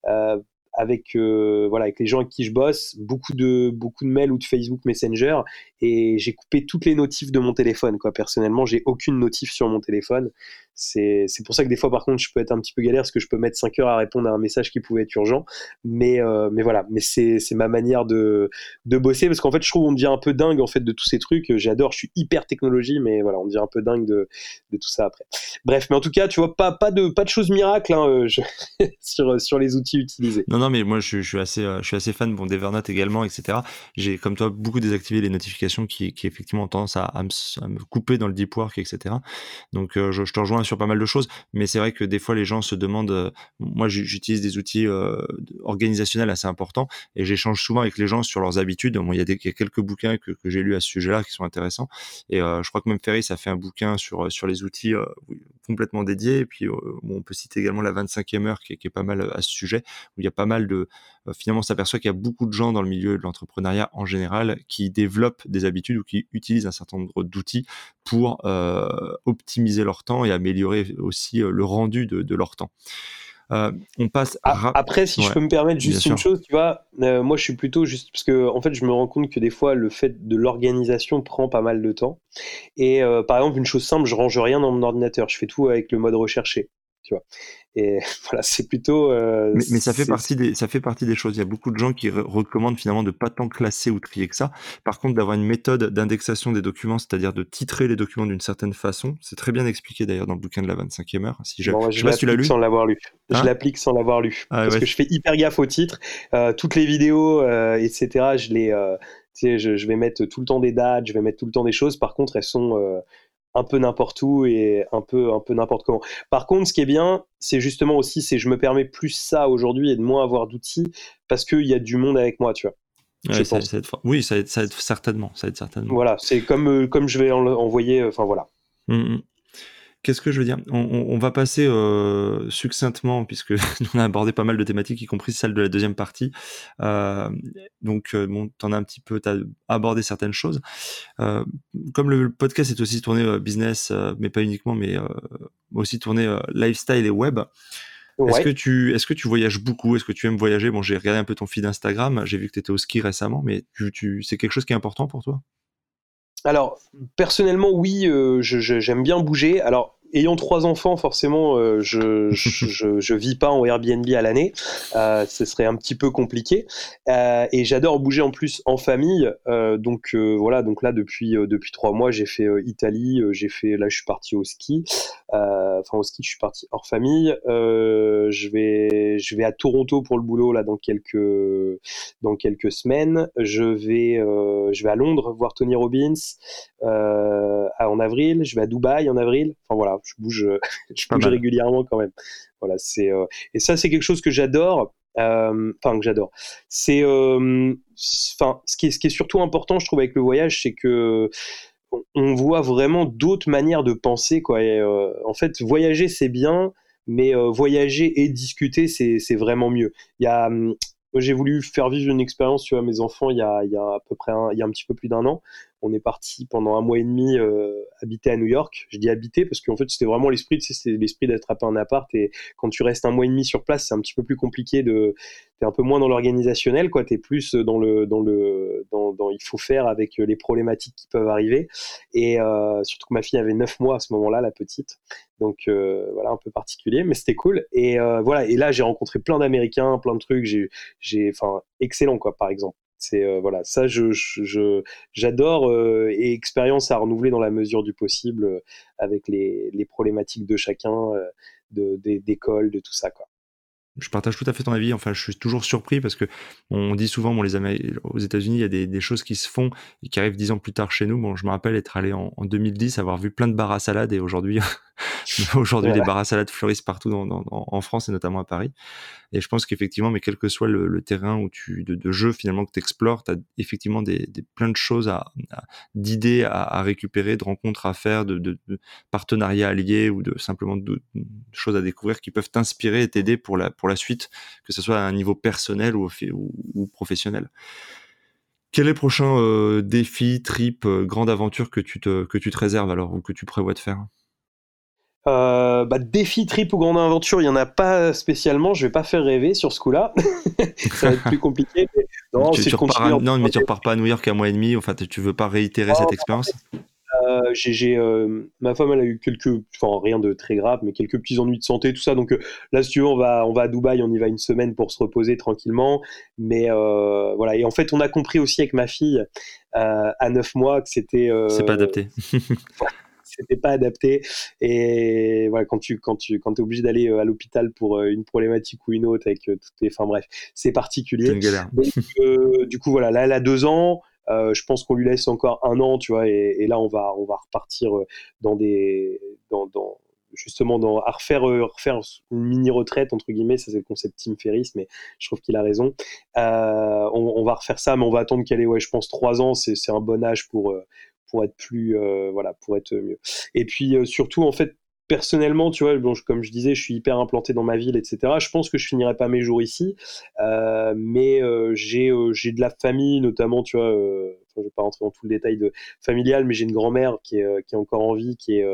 Euh, avec euh, voilà avec les gens avec qui je bosse, beaucoup de beaucoup de mails ou de Facebook Messenger et j'ai coupé toutes les notifs de mon téléphone quoi. Personnellement, j'ai aucune notif sur mon téléphone. C'est pour ça que des fois par contre, je peux être un petit peu galère parce que je peux mettre 5 heures à répondre à un message qui pouvait être urgent, mais euh, mais voilà, mais c'est ma manière de de bosser parce qu'en fait, je trouve on devient un peu dingue en fait de tous ces trucs. J'adore, je suis hyper technologie mais voilà, on devient un peu dingue de de tout ça après. Bref, mais en tout cas, tu vois pas pas de pas de choses miracles hein, euh, sur sur les outils utilisés. Non non, mais moi je, suis assez euh, je suis assez fan bon d'Evernote également etc. J'ai comme toi beaucoup désactivé les notifications qui qui effectivement ont tendance à, me, couper dans le deep work etc. Donc je, te rejoins sur pas mal de choses, mais c'est vrai que des fois les gens se demandent. moi, j'utilise des outils organisationnels assez importants et j'échange souvent avec les gens sur leurs habitudes. il y, a quelques bouquins que, j'ai lus à ce sujet-là qui sont intéressants. Et je crois que même Ferry, ça fait un bouquin sur sur les outils complètement dédiés. Et puis on peut citer également la 25e heure qui est, pas mal à ce sujet où il y a pas mal de finalement on s'aperçoit qu'il y a beaucoup de gens dans le milieu de l'entrepreneuriat en général qui développent des habitudes ou qui utilisent un certain nombre d'outils pour euh, optimiser leur temps et améliorer aussi euh, le rendu de, leur temps. Euh, on passe après si je peux me permettre juste une chose tu vois moi je suis plutôt juste parce que en fait je me rends compte que des fois le fait de l'organisation prend pas mal de temps et par exemple une chose simple je range rien dans mon ordinateur je fais tout avec le mode recherché tu vois. Et voilà, c'est plutôt. Euh, mais, ça fait partie des ça fait partie des choses. Il y a beaucoup de gens qui recommandent finalement de pas tant classer ou trier que ça. Par contre, d'avoir une méthode d'indexation des documents, c'est-à-dire de titrer les documents d'une certaine façon. C'est très bien expliqué d'ailleurs dans le bouquin de la 25e heure. Si je, je, sais pas si tu l'as lu. Sans l'avoir lu. je hein l'applique sans l'avoir lu. Ah parce que je fais hyper gaffe au titre. Euh, toutes les vidéos, euh, etc. Je les je, je, vais mettre tout le temps des dates, je vais mettre tout le temps des choses. Par contre, elles sont un peu n'importe où et un peu un peu n'importe comment. Par contre, ce qui est bien, c'est justement aussi c'est je me permets plus ça aujourd'hui et de moins avoir d'outils parce qu'il y a du monde avec moi, tu vois. oui, ça aide, certainement, ça certainement. Voilà, c'est comme euh, comme je vais envoyer, enfin voilà. Mmh, mmh. Qu'est-ce que je veux dire? On, va passer euh, succinctement, puisque on a abordé pas mal de thématiques, y compris celle de la deuxième partie. Euh, donc, euh, bon, tu en as un petit peu as abordé certaines choses. comme le podcast est aussi tourné business, mais pas uniquement, mais aussi tourné lifestyle et web, Est-ce que tu est-ce que tu voyages beaucoup? Est-ce que tu aimes voyager? Bon, j'ai regardé un peu ton feed Instagram, j'ai vu que tu étais au ski récemment, mais tu, c'est quelque chose qui est important pour toi? Alors, personnellement, oui, j'aime bien bouger. Alors, ayant trois enfants, forcément, euh, je, je, je, vis pas en Airbnb à l'année. Euh, ce serait un petit peu compliqué. Euh, et j'adore bouger en plus en famille. Donc voilà, donc là depuis depuis trois mois, j'ai fait Italie, j'ai fait là je suis parti au ski. Enfin au ski, je suis parti hors famille. je vais je vais à Toronto pour le boulot là dans quelques dans quelques semaines. Je vais je vais à Londres voir Tony Robbins en avril. Je vais à Dubaï en avril. Enfin voilà, je bouge, je bouge régulièrement quand même. Voilà, c'est euh, et ça c'est quelque chose que j'adore. Euh, enfin que j'adore. C'est, euh, enfin ce qui est ce qui est surtout important, je trouve avec le voyage, c'est que on voit vraiment d'autres manières de penser quoi. Et, en fait, voyager c'est bien, mais voyager et discuter c'est vraiment mieux. Il y a hum, j'ai voulu faire vivre une expérience tu vois, à mes enfants il y a, il y a à peu près un, il y a un petit peu plus d'un an on est parti pendant un mois et demi euh, habiter à New York. Je dis habiter parce qu'en fait c'était vraiment l'esprit, c'était l'esprit d'attraper un appart et quand tu restes un mois et demi sur place, c'est un petit peu plus compliqué de, t'es un peu moins dans l'organisationnel, quoi. T'es plus dans le, dans le, dans, il faut faire avec les problématiques qui peuvent arriver. Et euh, surtout que ma fille avait 9 mois à ce moment-là, la petite. Donc euh, voilà, un peu particulier, mais c'était cool. Et voilà. Et là, j'ai rencontré plein d'Américains, plein de trucs. J'ai, j'ai, enfin, excellent, quoi. Par exemple. C'est euh, voilà, ça je j'adore euh, et expérience à renouveler dans la mesure du possible euh, avec les, les, problématiques de chacun, de d'école, de, tout ça quoi. Je partage tout à fait ton avis. Enfin, je suis toujours surpris parce que on dit souvent, bon, les aux États-Unis, il y a des, des, choses qui se font et qui arrivent dix ans plus tard chez nous. Bon, je me rappelle être allé en, en 2010, avoir vu plein de bars à salade et aujourd'hui, Aujourd'hui, les bars à salade fleurissent partout en France et notamment à Paris. Et je pense qu'effectivement, mais quel que soit le, terrain où tu, de, jeu finalement que tu explores, tu as effectivement des, plein de choses, à, d'idées à, récupérer, de rencontres à faire, de, partenariats lier ou de simplement de, choses à découvrir qui peuvent t'inspirer et t'aider pour la, pour la suite, que ce soit à un niveau personnel ou, ou, professionnel. Quel est le prochain euh, défi, trip, euh, grande aventure que tu, te, que tu te réserves alors ou que tu prévois de faire? Euh, bah, défi trip ou grande aventure, il n'y en a pas spécialement. Je vais pas faire rêver sur ce coup-là. ça va être plus compliqué. non, tu, repars non, mais tu repars pas à New York à un mois et demi. Enfin, tu veux pas réitérer cette expérience? Euh, j'ai, euh, ma femme, elle a eu quelques, enfin rien de très grave, mais quelques petits ennuis de santé, tout ça. Donc là, si tu veux, on va, on va à Dubaï, on y va une semaine pour se reposer tranquillement. Mais voilà. Et en fait, on a compris aussi avec ma fille à 9 mois que c'était. C'est pas adapté. c'était pas adapté. Et voilà, quand tu quand tu quand es obligé d'aller euh, à l'hôpital pour euh, une problématique ou une autre avec euh, toutes les, enfin bref, c'est particulier. Une galère. du coup voilà, là elle a deux ans. Je pense qu'on lui laisse encore un an, tu vois, et, là on va on va repartir dans des dans, justement dans, à refaire, refaire une mini retraite entre guillemets, ça c'est le concept Tim Ferriss, mais je trouve qu'il a raison. On, va refaire ça, mais on va attendre qu'elle ait, ouais, je pense trois ans, c'est un bon âge pour pour être plus voilà pour être mieux et puis surtout en fait personnellement, tu vois, bon, comme je disais, je suis hyper implanté dans ma ville, etc. Je pense que je finirai pas mes jours ici, euh, mais euh, j'ai euh, j'ai de la famille, notamment, tu vois. je vais pas rentrer dans tout le détail de familial, mais j'ai une grand-mère qui est, qui est encore en vie, qui est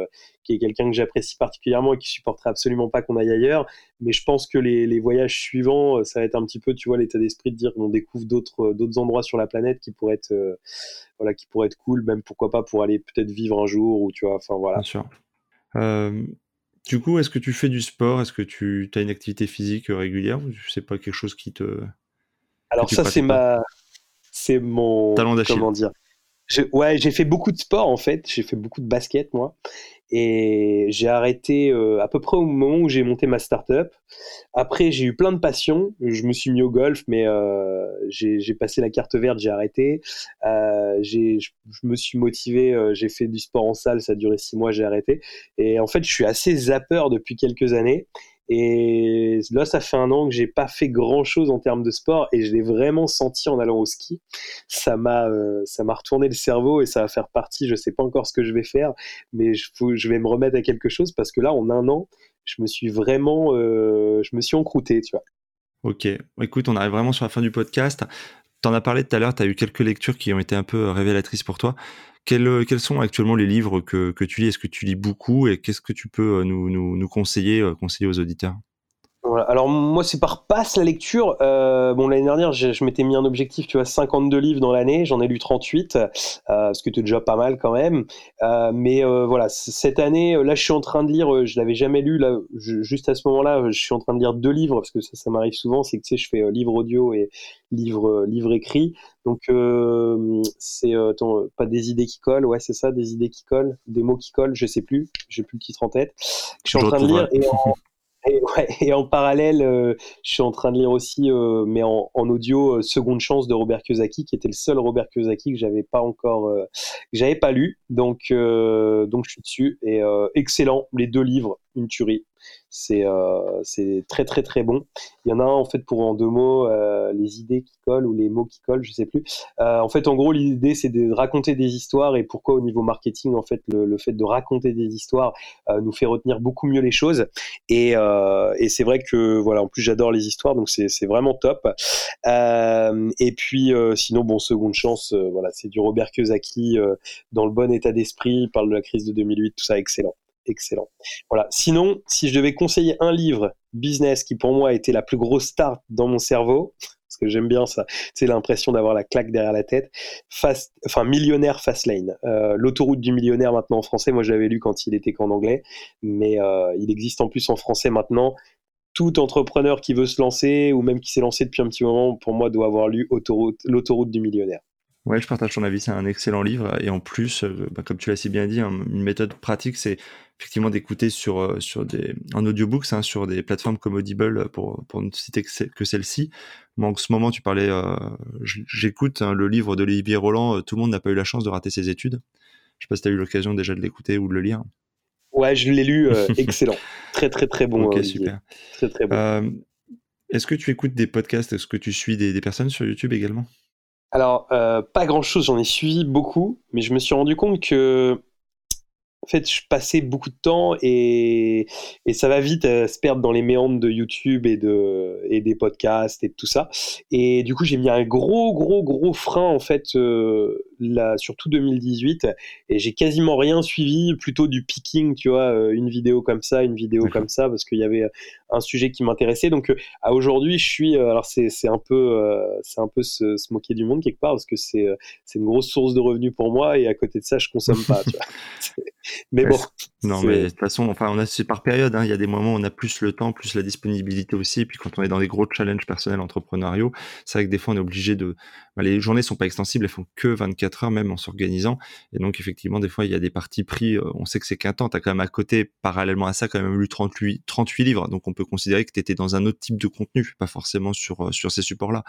qui est quelqu'un que j'apprécie particulièrement et qui supporterait absolument pas qu'on aille ailleurs. Mais je pense que les, les, voyages suivants, ça va être un petit peu, tu vois, l'état d'esprit de dire qu'on découvre d'autres d'autres endroits sur la planète qui pourraient être voilà qui pourraient être cool, même pourquoi pas pour aller peut-être vivre un jour ou tu vois, enfin voilà. Bien sûr. Euh, du coup, est-ce que tu fais du sport? Est-ce que tu as une activité physique régulière ou c'est pas quelque chose qui te. Alors, ça, c'est ma. C'est mon. Talent Comment dire? J'ai fait beaucoup de sport en fait. J'ai fait beaucoup de basket, moi. Et j'ai arrêté euh, à peu près au moment où j'ai monté ma startup. Après, j'ai eu plein de passions. Je me suis mis au golf, mais euh, j'ai passé la carte verte, j'ai arrêté. Euh, je me suis motivé, j'ai fait du sport en salle, ça a duré six mois, j'ai arrêté. Et en fait, je suis assez zapper depuis quelques années. Et là, ça fait un an que j'ai pas fait grand chose en termes de sport et je l'ai vraiment senti en allant au ski. Ça m'a, euh, ça m'a retourné le cerveau et ça va faire partie. Je sais pas encore ce que je vais faire, mais je, je vais me remettre à quelque chose parce que là, en un an, je me suis vraiment, euh, je me suis encrouté, tu vois. Ok, écoute, on arrive vraiment sur la fin du podcast. Tu en as parlé tout à l'heure, tu as eu quelques lectures qui ont été un peu révélatrices pour toi. Quels, quels, sont actuellement les livres que, que tu lis? Est-ce que tu lis beaucoup? Et qu'est-ce que tu peux euh, nous, nous, nous conseiller, euh, conseiller aux auditeurs? Alors moi c'est par passe la lecture. Euh, bon l'année dernière je, m'étais mis un objectif, tu vois, 52 livres dans l'année, j'en ai lu 38, euh, ce qui était déjà pas mal quand même. Euh, mais euh, voilà, cette année, là je suis en train de lire, je l'avais jamais lu, là juste à ce moment-là, je suis en train de lire deux livres parce que ça, ça m'arrive souvent, c'est que tu sais je fais livre audio et livre livre écrit. Donc c'est pas des idées qui collent, ouais c'est ça, des idées qui collent, des mots qui collent, je sais plus, j'ai plus le titre en tête. Je suis en train de lire et en, Et, en parallèle, euh, je suis en train de lire aussi, euh, mais en, audio, euh, Seconde Chance de Robert Kiyosaki, qui était le seul Robert Kiyosaki que j'avais pas encore, j'avais pas lu. Donc, donc je suis dessus. Et excellent, les deux livres, une tuerie. C'est c'est très très très bon. Il y en a un en fait pour en deux mots les idées qui collent ou les mots qui collent, je sais plus. en fait, en gros, l'idée c'est de raconter des histoires et pourquoi au niveau marketing, en fait, le, le fait de raconter des histoires nous fait retenir beaucoup mieux les choses. Et, et c'est vrai que voilà, en plus j'adore les histoires, donc c'est vraiment top. et puis sinon, bon, seconde chance, voilà, c'est du Robert Kiyosaki dans le bon état d'esprit. Il parle de la crise de 2008, tout ça, excellent excellent. Voilà. Sinon, si je devais conseiller un livre business qui pour moi a été la plus grosse start dans mon cerveau, parce que j'aime bien ça, c'est l'impression d'avoir la claque derrière la tête. Fast, enfin, Millionnaire Fastlane. Euh, L'autoroute du millionnaire maintenant en français. Moi, je l'avais lu quand il était qu'en anglais, mais euh, il existe en plus en français maintenant. Tout entrepreneur qui veut se lancer ou même qui s'est lancé depuis un petit moment, pour moi, doit avoir lu L'autoroute du millionnaire. Ouais, je partage ton avis, c'est un excellent livre. Et en plus, euh, bah, comme tu l'as si bien dit, une méthode pratique, c'est effectivement d'écouter sur, euh, sur des, en audiobook, hein, sur des plateformes comme Audible, pour, pour ne citer que celle-ci. Moi, en ce moment, tu parlais, euh, j'écoute hein, le livre d'Olivier Roland, Tout le monde n'a pas eu la chance de rater ses études. Je sais pas si tu as eu l'occasion déjà de l'écouter ou de le lire. Ouais, je l'ai lu, excellent. très, très, très bon. Ok, super. Très, très bon. Est-ce que tu écoutes des podcasts? Est-ce que tu suis des, des personnes sur YouTube également? Alors, euh, pas grand-chose, j'en ai suivi beaucoup, mais je me suis rendu compte que en fait, je passais beaucoup de temps et, ça va vite euh, se perdre dans les méandres de YouTube et, de, des podcasts et de tout ça. Et du coup, j'ai mis un gros, gros, gros frein, en fait, euh, surtout 2018. Et j'ai quasiment rien suivi, plutôt du picking, tu vois, euh, une vidéo comme ça, une vidéo comme ça, parce qu'il y avait un sujet qui m'intéressait. Donc, euh, à aujourd'hui, je suis, alors c'est un peu, c'est un peu se, se, moquer du monde quelque part, parce que c'est une grosse source de revenus pour moi. Et à côté de ça, je consomme pas, tu vois. mais bon. Non, mais de toute façon, enfin, on a c'est par période. Hein. Il y a des moments où on a plus le temps, plus la disponibilité aussi. Et puis quand on est dans des gros challenges personnels entrepreneuriaux, c'est vrai que des fois on est obligé de. Bah, les journées sont pas extensibles, elles font que 24 heures même en s'organisant. Et donc effectivement, des fois il y a des parties pris. Euh, on sait que c'est qu'un temps. T'as quand même à côté, parallèlement à ça, quand même lu 38, 38 livres. Donc on peut considérer que tu étais dans un autre type de contenu, pas forcément sur euh, sur ces supports-là.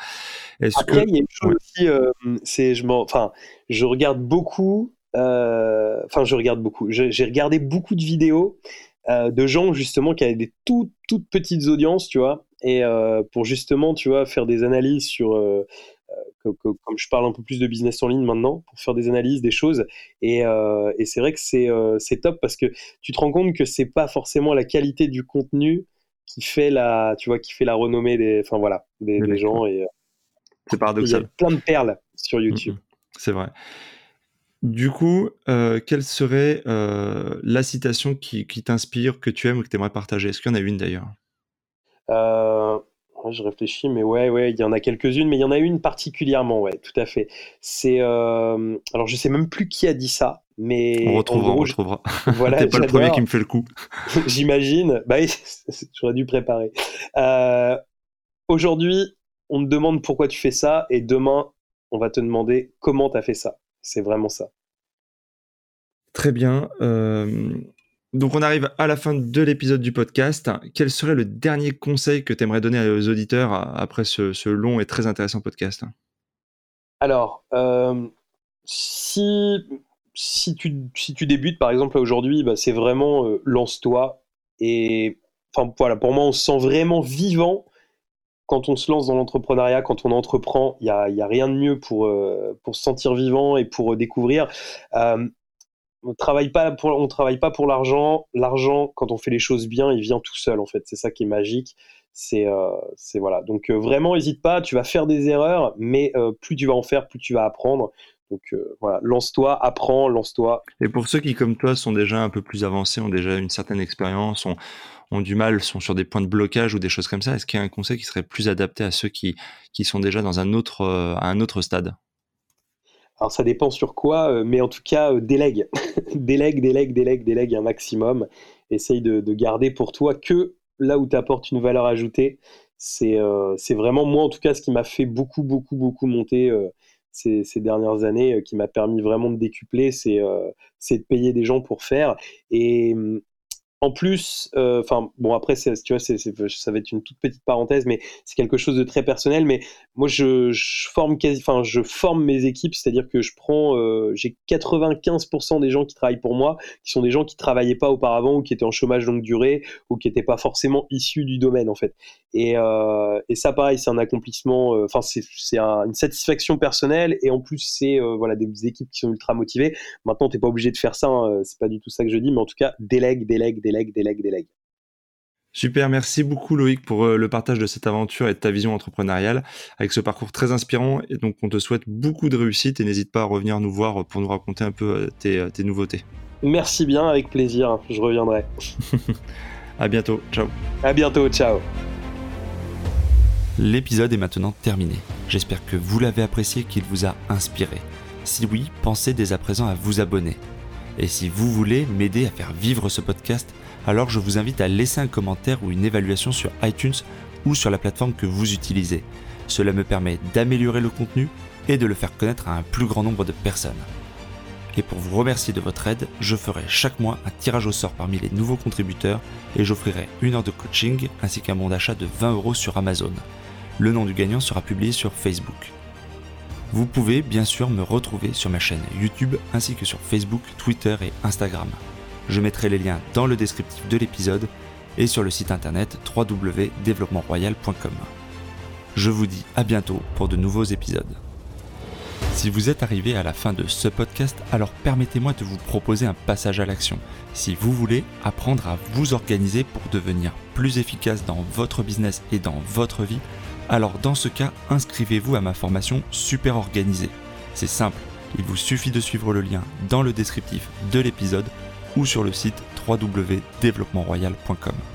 Après, il y a une chose aussi, euh, c'est je enfin, je regarde beaucoup euh, enfin, je regarde beaucoup. J'ai regardé beaucoup de vidéos de gens justement qui avaient des toutes, toutes petites audiences, tu vois, et pour justement, tu vois, faire des analyses sur comme je parle un peu plus de business en ligne maintenant, pour faire des analyses, des choses. Et, euh, et c'est vrai que c'est euh, top parce que tu te rends compte que c'est pas forcément la qualité du contenu qui fait la, tu vois, qui fait la renommée des, enfin voilà, des, gens. Et, euh, c'est paradoxal. Il y a plein de perles sur YouTube. C'est vrai. Du coup, quelle serait la citation qui, qui t'inspire, que tu aimes ou que tu aimerais partager? Est-ce qu'il y en a une d'ailleurs? Je réfléchis, mais ouais, ouais, il y en a quelques-unes, mais il y en a une particulièrement, ouais, tout à fait. C'est, euh, alors je sais même plus qui a dit ça, mais on retrouvera, on retrouvera. Voilà, T'es pas le premier qui me fait le coup. J'imagine. Bah, j'aurais dû préparer. Euh, aujourd'hui, on te demande pourquoi tu fais ça, et demain, on va te demander comment tu as fait ça. C'est vraiment ça. Très bien. Euh, donc on arrive à la fin de l'épisode du podcast. Quel serait le dernier conseil que tu aimerais donner aux auditeurs après ce, long et très intéressant podcast? Alors, euh, si, si, tu, si tu débutes par exemple aujourd'hui, bah, c'est vraiment euh, lance-toi. Et enfin voilà, pour moi, on se sent vraiment vivant quand on se lance dans l'entrepreneuriat, quand on entreprend. Il n'y a, y a, rien de mieux pour, euh, pour se sentir vivant et pour découvrir on travaille pas on travaille pas pour l'argent. L'argent quand on fait les choses bien il vient tout seul en fait. C'est ça qui est magique. C'est euh, c'est voilà. Donc euh, vraiment n'hésite pas. Tu vas faire des erreurs mais euh, plus tu vas en faire plus tu vas apprendre. Donc voilà. Lance-toi apprends lance-toi. Et pour ceux qui comme toi sont déjà un peu plus avancés ont déjà une certaine expérience ont, ont du mal sont sur des points de blocage ou des choses comme ça est-ce qu'il y a un conseil qui serait plus adapté à ceux qui qui sont déjà dans un autre à un autre stade? Alors ça dépend sur quoi, euh, mais en tout cas, euh, délègue. délègue, délègue, délègue, délègue un maximum. Essaye de, garder pour toi que là où tu apportes une valeur ajoutée. Euh, c'est vraiment moi, en tout cas, ce qui m'a fait beaucoup, beaucoup, beaucoup monter ces, ces, dernières années, qui m'a permis vraiment de décupler, c'est de payer des gens pour faire. Et hum, en plus, euh, enfin bon après tu vois ça va être une toute petite parenthèse, mais c'est quelque chose de très personnel. Mais moi je, forme quasi, enfin je forme mes équipes, c'est-à-dire que je prends, euh, j'ai 95% des gens qui travaillent pour moi, qui sont des gens qui travaillaient pas auparavant ou qui étaient en chômage longue durée ou qui n'étaient pas forcément issus du domaine en fait. Et, euh, ça pareil, c'est un accomplissement, enfin c'est une satisfaction personnelle et en plus c'est voilà des équipes qui sont ultra motivées. Maintenant t'es pas obligé de faire ça, hein, c'est pas du tout ça que je dis, mais en tout cas délègue, délègue, délègue délègue, délègue, délègue. Super, merci beaucoup Loïc pour euh, le partage de cette aventure et de ta vision entrepreneuriale avec ce parcours très inspirant. Et donc on te souhaite beaucoup de réussite et n'hésite pas à revenir nous voir pour nous raconter un peu euh, euh, tes, nouveautés. Merci bien, avec plaisir, je reviendrai. à bientôt, ciao. À bientôt, ciao. L'épisode est maintenant terminé. J'espère que vous l'avez apprécié, qu'il vous a inspiré. Si oui, pensez dès à présent à vous abonner. Et si vous voulez m'aider à faire vivre ce podcast, alors je vous invite à laisser un commentaire ou une évaluation sur iTunes ou sur la plateforme que vous utilisez. Cela me permet d'améliorer le contenu et de le faire connaître à un plus grand nombre de personnes. Et pour vous remercier de votre aide, je ferai chaque mois un tirage au sort parmi les nouveaux contributeurs et j'offrirai une heure de coaching ainsi qu'un bon d'achat de 20 euros sur Amazon. Le nom du gagnant sera publié sur Facebook. Vous pouvez bien sûr me retrouver sur ma chaîne YouTube ainsi que sur Facebook, Twitter et Instagram. Je mettrai les liens dans le descriptif de l'épisode et sur le site internet www.développementroyal.com. Je vous dis à bientôt pour de nouveaux épisodes. Si vous êtes arrivé à la fin de ce podcast, alors permettez-moi de vous proposer un passage à l'action. Si vous voulez apprendre à vous organiser pour devenir plus efficace dans votre business et dans votre vie, alors dans ce cas, inscrivez-vous à ma formation super organisée. C'est simple, il vous suffit de suivre le lien dans le descriptif de l'épisode ou sur le site www.développementroyal.com.